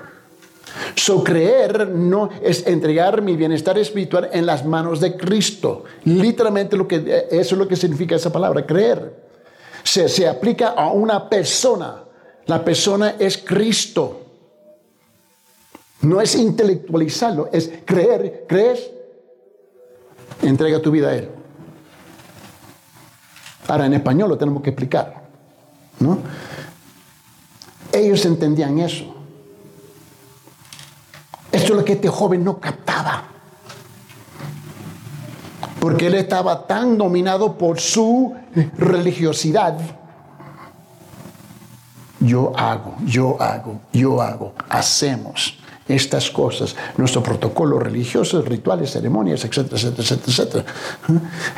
So creer no es entregar mi bienestar espiritual en las manos de Cristo. Literalmente lo que, eh, eso es lo que significa esa palabra, creer. Se, se aplica a una persona. La persona es Cristo. No es intelectualizarlo, es creer. ¿Crees? Entrega tu vida a Él. Ahora en español lo tenemos que explicar. ¿no? Ellos entendían eso. Eso es lo que este joven no captaba. Porque él estaba tan dominado por su religiosidad. Yo hago, yo hago, yo hago, hacemos estas cosas, nuestro protocolo religioso, rituales, ceremonias, etcétera, etcétera, etcétera,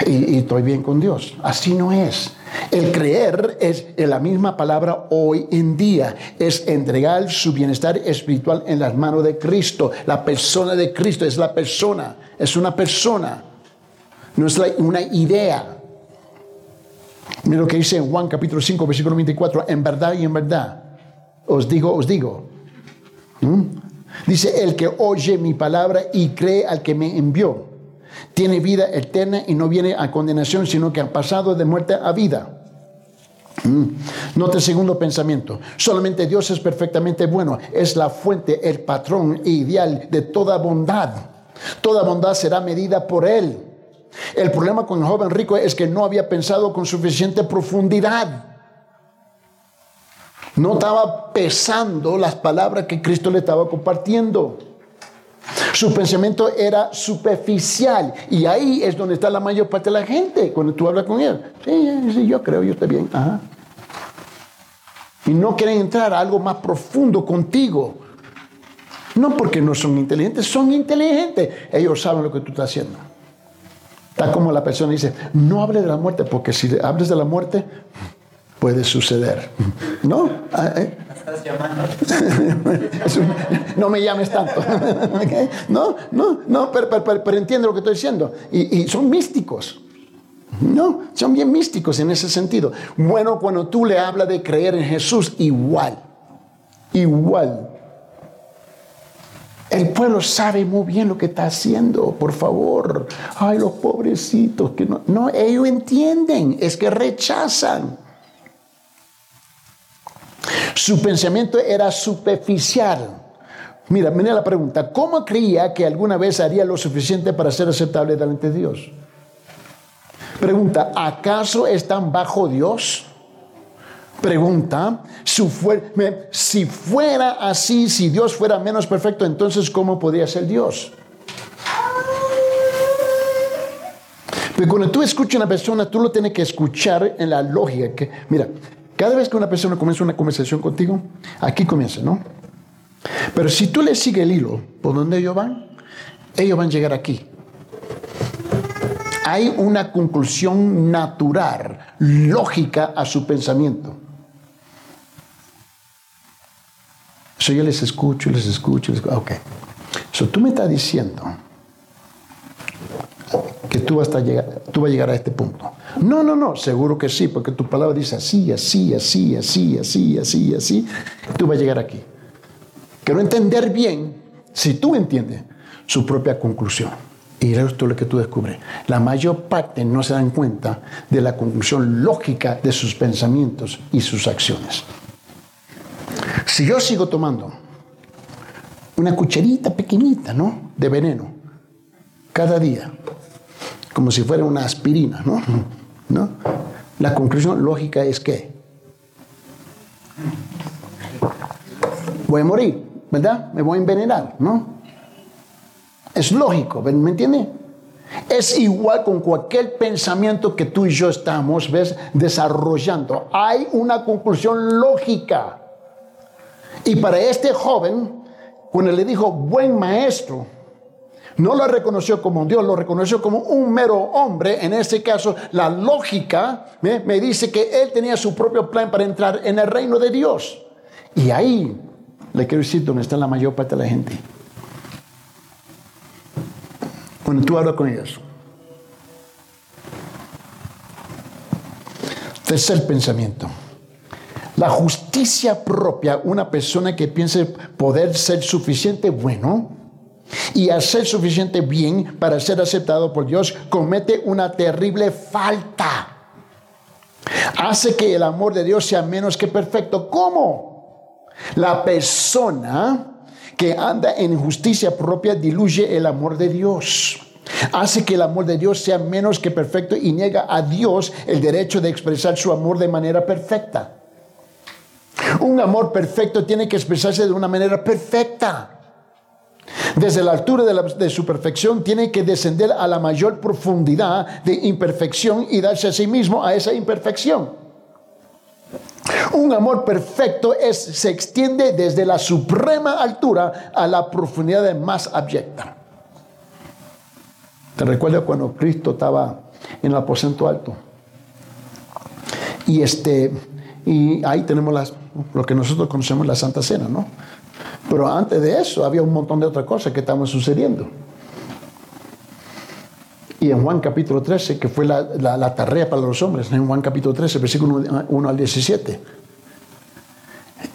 Y, y, estoy bien con Dios. Así no es. El creer es la misma palabra hoy en día, es entregar su bienestar espiritual en las manos de Cristo. La persona de Cristo es la persona, es una persona, no es una idea. Mira lo que dice en Juan capítulo 5, versículo 24, en verdad y en verdad, os digo, os digo. ¿Mm? Dice, el que oye mi palabra y cree al que me envió, tiene vida eterna y no viene a condenación, sino que ha pasado de muerte a vida. Mm. Note el segundo pensamiento. Solamente Dios es perfectamente bueno. Es la fuente, el patrón ideal de toda bondad. Toda bondad será medida por Él. El problema con el joven rico es que no había pensado con suficiente profundidad. No estaba pesando las palabras que Cristo le estaba compartiendo. Su pensamiento era superficial y ahí es donde está la mayor parte de la gente cuando tú hablas con él. Sí, sí, yo creo, yo estoy bien. Y no quieren entrar a algo más profundo contigo. No porque no son inteligentes, son inteligentes. Ellos saben lo que tú estás haciendo. Está como la persona dice, no hable de la muerte, porque si hables de la muerte, puede suceder. ¿No? Ah, ¿eh? no me llames tanto. No, no, no, pero, pero, entiende lo que estoy diciendo. Y, y, son místicos. No, son bien místicos en ese sentido. Bueno, cuando tú le hablas de creer en Jesús, igual. Igual. El pueblo sabe muy bien lo que está haciendo, por favor. Ay, los pobrecitos que no. No, ellos entienden, es que rechazan. Su pensamiento era superficial. Mira, mira la pregunta. ¿Cómo creía que alguna vez haría lo suficiente para ser aceptable delante de Dios? Pregunta, ¿acaso están bajo Dios? Pregunta, si fuera así, si Dios fuera menos perfecto, entonces ¿cómo podría ser Dios? Pero cuando tú escuchas a una persona, tú lo tienes que escuchar en la lógica. Que, mira, cada vez que una persona comienza una conversación contigo, aquí comienza, ¿no? Pero si tú le sigues el hilo por donde ellos van, ellos van a llegar aquí. Hay una conclusión natural, lógica a su pensamiento. So yo les escucho, les escucho, les escucho. Ok. So tú me estás diciendo que tú vas a llegar, tú vas a llegar a este punto. No, no, no, seguro que sí, porque tu palabra dice así, así, así, así, así, así, así. Tú vas a llegar aquí. Quiero entender bien, si tú entiendes, su propia conclusión. Y esto es lo que tú descubres. La mayor parte no se dan cuenta de la conclusión lógica de sus pensamientos y sus acciones. Si yo sigo tomando una cucharita pequeñita, ¿no? De veneno, cada día, como si fuera una aspirina, ¿no? ¿No? La conclusión lógica es que voy a morir, ¿verdad? Me voy a envenenar, ¿no? Es lógico, ¿me entiende? Es igual con cualquier pensamiento que tú y yo estamos ¿ves? desarrollando. Hay una conclusión lógica. Y para este joven, cuando le dijo buen maestro, no lo reconoció como un Dios, lo reconoció como un mero hombre. En este caso, la lógica me dice que él tenía su propio plan para entrar en el reino de Dios. Y ahí le quiero decir donde está la mayor parte de la gente. Cuando tú hablas con ellos. Tercer pensamiento. La justicia propia, una persona que piense poder ser suficiente bueno y hacer suficiente bien para ser aceptado por Dios, comete una terrible falta. Hace que el amor de Dios sea menos que perfecto. ¿Cómo? La persona que anda en justicia propia diluye el amor de Dios. Hace que el amor de Dios sea menos que perfecto y niega a Dios el derecho de expresar su amor de manera perfecta. Un amor perfecto tiene que expresarse de una manera perfecta. Desde la altura de, de, su perfección tiene que descender a la mayor profundidad de imperfección y darse a sí mismo a esa imperfección. Un amor perfecto es, se extiende desde la suprema altura a la profundidad más abyecta. ¿Te recuerdas cuando Cristo estaba en el aposento alto? Y, este, y ahí tenemos las, lo que nosotros conocemos la Santa Cena, ¿no? Pero antes de eso había un montón de otras cosas que estaban sucediendo. Y en Juan capítulo 13, que fue la, la, tarea para los hombres, en Juan capítulo 13, versículo 1 al 17.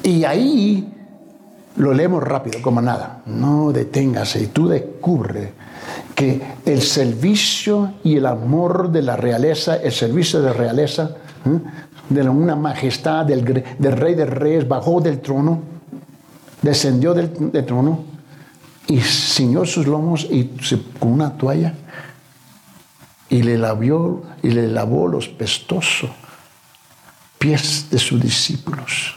Y ahí lo leemos rápido, como nada. No deténgase y tú descubre que el servicio y el amor de la realeza, el servicio de realeza, ¿eh? de una majestad del, rey de reyes, bajó del trono, descendió del, trono y ciñó sus lomos y con una toalla y le y le lavó los pestosos pies de sus discípulos.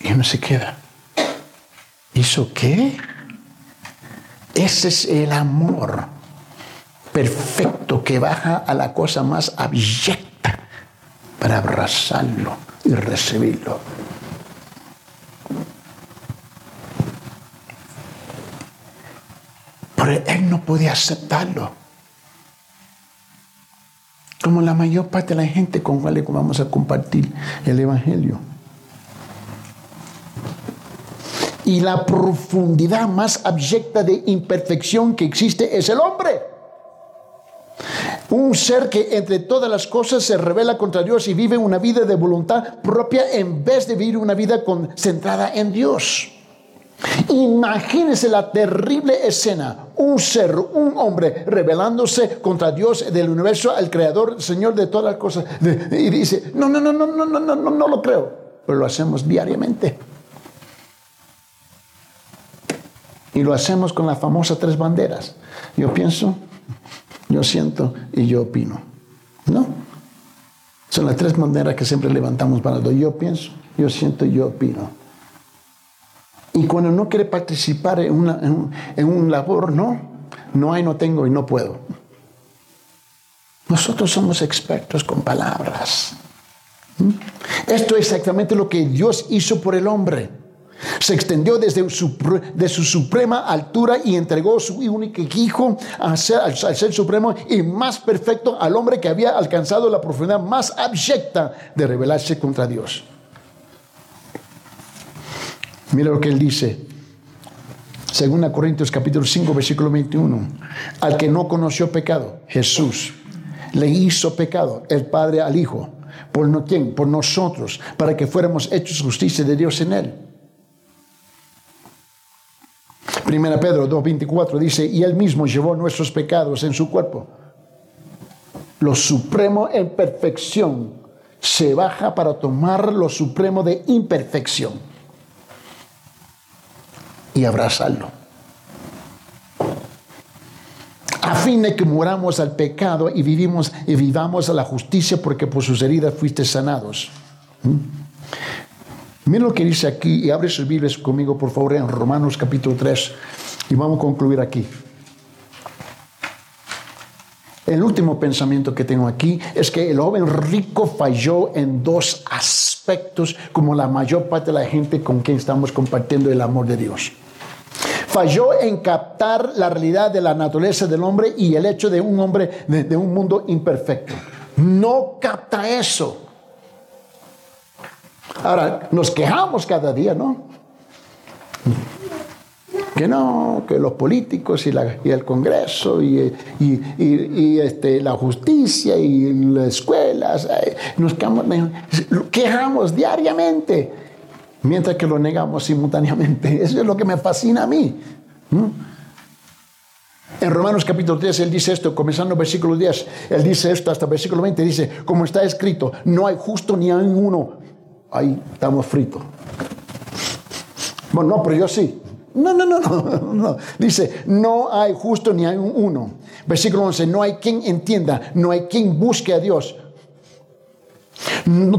Y uno se queda. ¿Hizo qué? Ese es el amor perfecto que baja a la cosa más abyecta para abrazarlo y recibirlo. Pero él no podía aceptarlo. Como la mayor parte de la gente con la que vamos a compartir el Evangelio. Y la profundidad más abyecta de imperfección que existe es el hombre. Un ser que entre todas las cosas se revela contra Dios y vive una vida de voluntad propia en vez de vivir una vida concentrada en Dios. Imagínense la terrible escena, un ser, un hombre rebelándose contra Dios del universo, el creador, Señor de todas las cosas, y dice, no, no, no, no, no, no, no, no, no lo creo, pero lo hacemos diariamente. Y lo hacemos con las famosas tres banderas. Yo pienso, yo siento y yo opino. ¿No? Son las tres banderas que siempre levantamos para Yo pienso, yo siento y yo opino. Y cuando no quiere participar en, una, en, un labor, no, no hay, no tengo y no puedo. Nosotros somos expertos con palabras. ¿Mm? Esto es exactamente lo que Dios hizo por el hombre. Se extendió desde su, de su suprema altura y entregó su único hijo al ser supremo y más perfecto al hombre que había alcanzado la profundidad más abyecta de rebelarse contra Dios. Mira lo que él dice. Segunda Corintios capítulo 5, versículo 21. Al que no conoció pecado, Jesús, le hizo pecado el Padre al Hijo. ¿Por no quién? Por nosotros, para que fuéramos hechos justicia de Dios en él. Primera Pedro 2.24 dice, y él mismo llevó nuestros pecados en su cuerpo. Lo supremo en perfección se baja para tomar lo supremo de imperfección y abrazarlo. A fin de que muramos al pecado y, vivimos, y vivamos a la justicia porque por sus heridas fuiste sanados. ¿Mm? Mira lo que dice aquí y abre sus Biblias conmigo, por favor, en Romanos capítulo 3 y vamos a concluir aquí. El último pensamiento que tengo aquí es que el joven rico falló en dos aspectos como la mayor parte de la gente con quien estamos compartiendo el amor de Dios. Falló en captar la realidad de la naturaleza del hombre y el hecho de un hombre de, un mundo imperfecto. No capta eso. Ahora, nos quejamos cada día, ¿no? Que no, que los políticos y, el Congreso y, este, la justicia y las escuelas, nos quejamos, diariamente, mientras que lo negamos simultáneamente. Eso es lo que me fascina a mí. En Romanos capítulo 3 él dice esto, comenzando versículo 10, él dice esto hasta versículo 20, dice, como está escrito, no hay justo ni hay uno, ahí estamos fritos. Bueno, no, pero yo sí. No, no, no, no, no. Dice, no hay justo ni hay uno. Versículo 11, no hay quien entienda, no hay quien busque a Dios.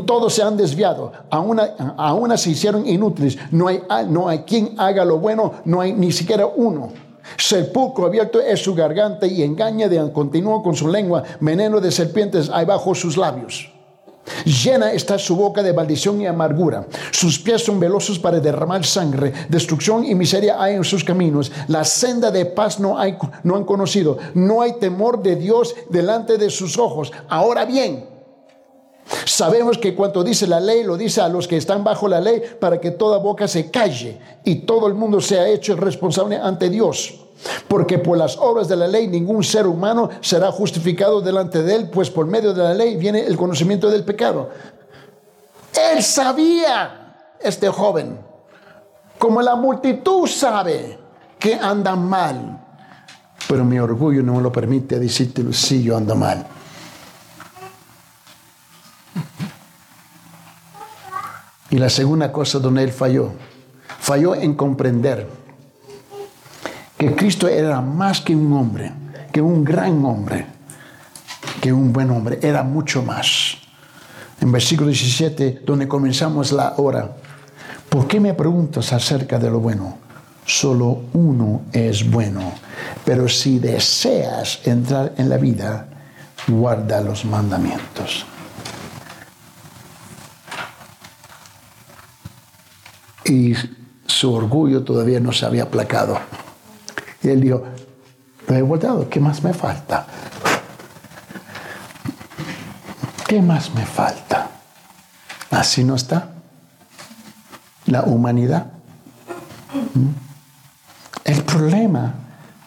Todos se han desviado, aún, aún se hicieron inútiles. No hay, no hay quien haga lo bueno, no hay ni siquiera uno. Sepulcro abierto es su garganta y engaña de continuo con su lengua. Veneno de serpientes hay bajo sus labios. Llena está su boca de maldición y amargura. Sus pies son velosos para derramar sangre. Destrucción y miseria hay en sus caminos. La senda de paz no, hay, no han conocido. No hay temor de Dios delante de sus ojos. Ahora bien, sabemos que cuanto dice la ley, lo dice a los que están bajo la ley para que toda boca se calle y todo el mundo sea hecho responsable ante Dios. Porque por las obras de la ley ningún ser humano será justificado delante de él, pues por medio de la ley viene el conocimiento del pecado. Él sabía, este joven, como la multitud sabe que anda mal, pero mi orgullo no me lo permite decirte, sí, yo ando mal. Y la segunda cosa donde él falló, falló en comprender que Cristo era más que un hombre, que un gran hombre, que un buen hombre, era mucho más. En versículo 17, donde comenzamos la hora, ¿por qué me preguntas acerca de lo bueno? Solo uno es bueno, pero si deseas entrar en la vida, guarda los mandamientos. Y su orgullo todavía no se había aplacado. Y él dijo, lo he volteado, ¿qué más me falta? ¿Qué más me falta? Así no está la humanidad. ¿Mm? El problema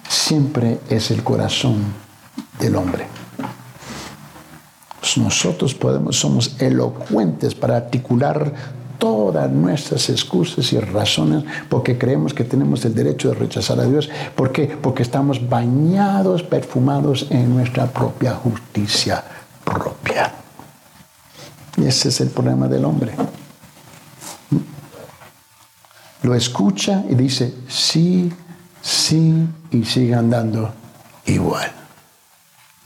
siempre es el corazón del hombre. Nosotros podemos, somos elocuentes para articular todas nuestras excusas y razones porque creemos que tenemos el derecho de rechazar a Dios. ¿Por qué? Porque estamos bañados, perfumados en nuestra propia justicia propia. Y ese es el problema del hombre. Lo escucha y dice, sí, sí, y sigue andando igual.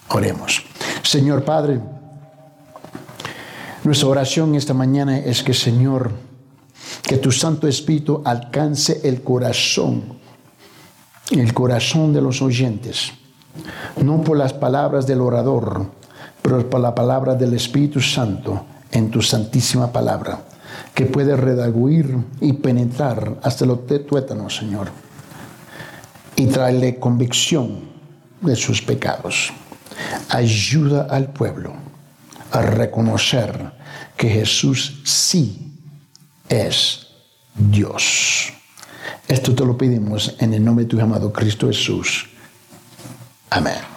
Oremos. Señor Padre, nuestra oración esta mañana es que, Señor, que tu Santo Espíritu alcance el corazón, el corazón de los oyentes, no por las palabras del orador, pero por la palabra del Espíritu Santo en tu santísima palabra, que puede redaguir y penetrar hasta los tuétanos, Señor, y traerle convicción de sus pecados. Ayuda al pueblo a reconocer que Jesús sí es Dios. Esto te lo pedimos en el nombre de tu amado Cristo Jesús. Amén.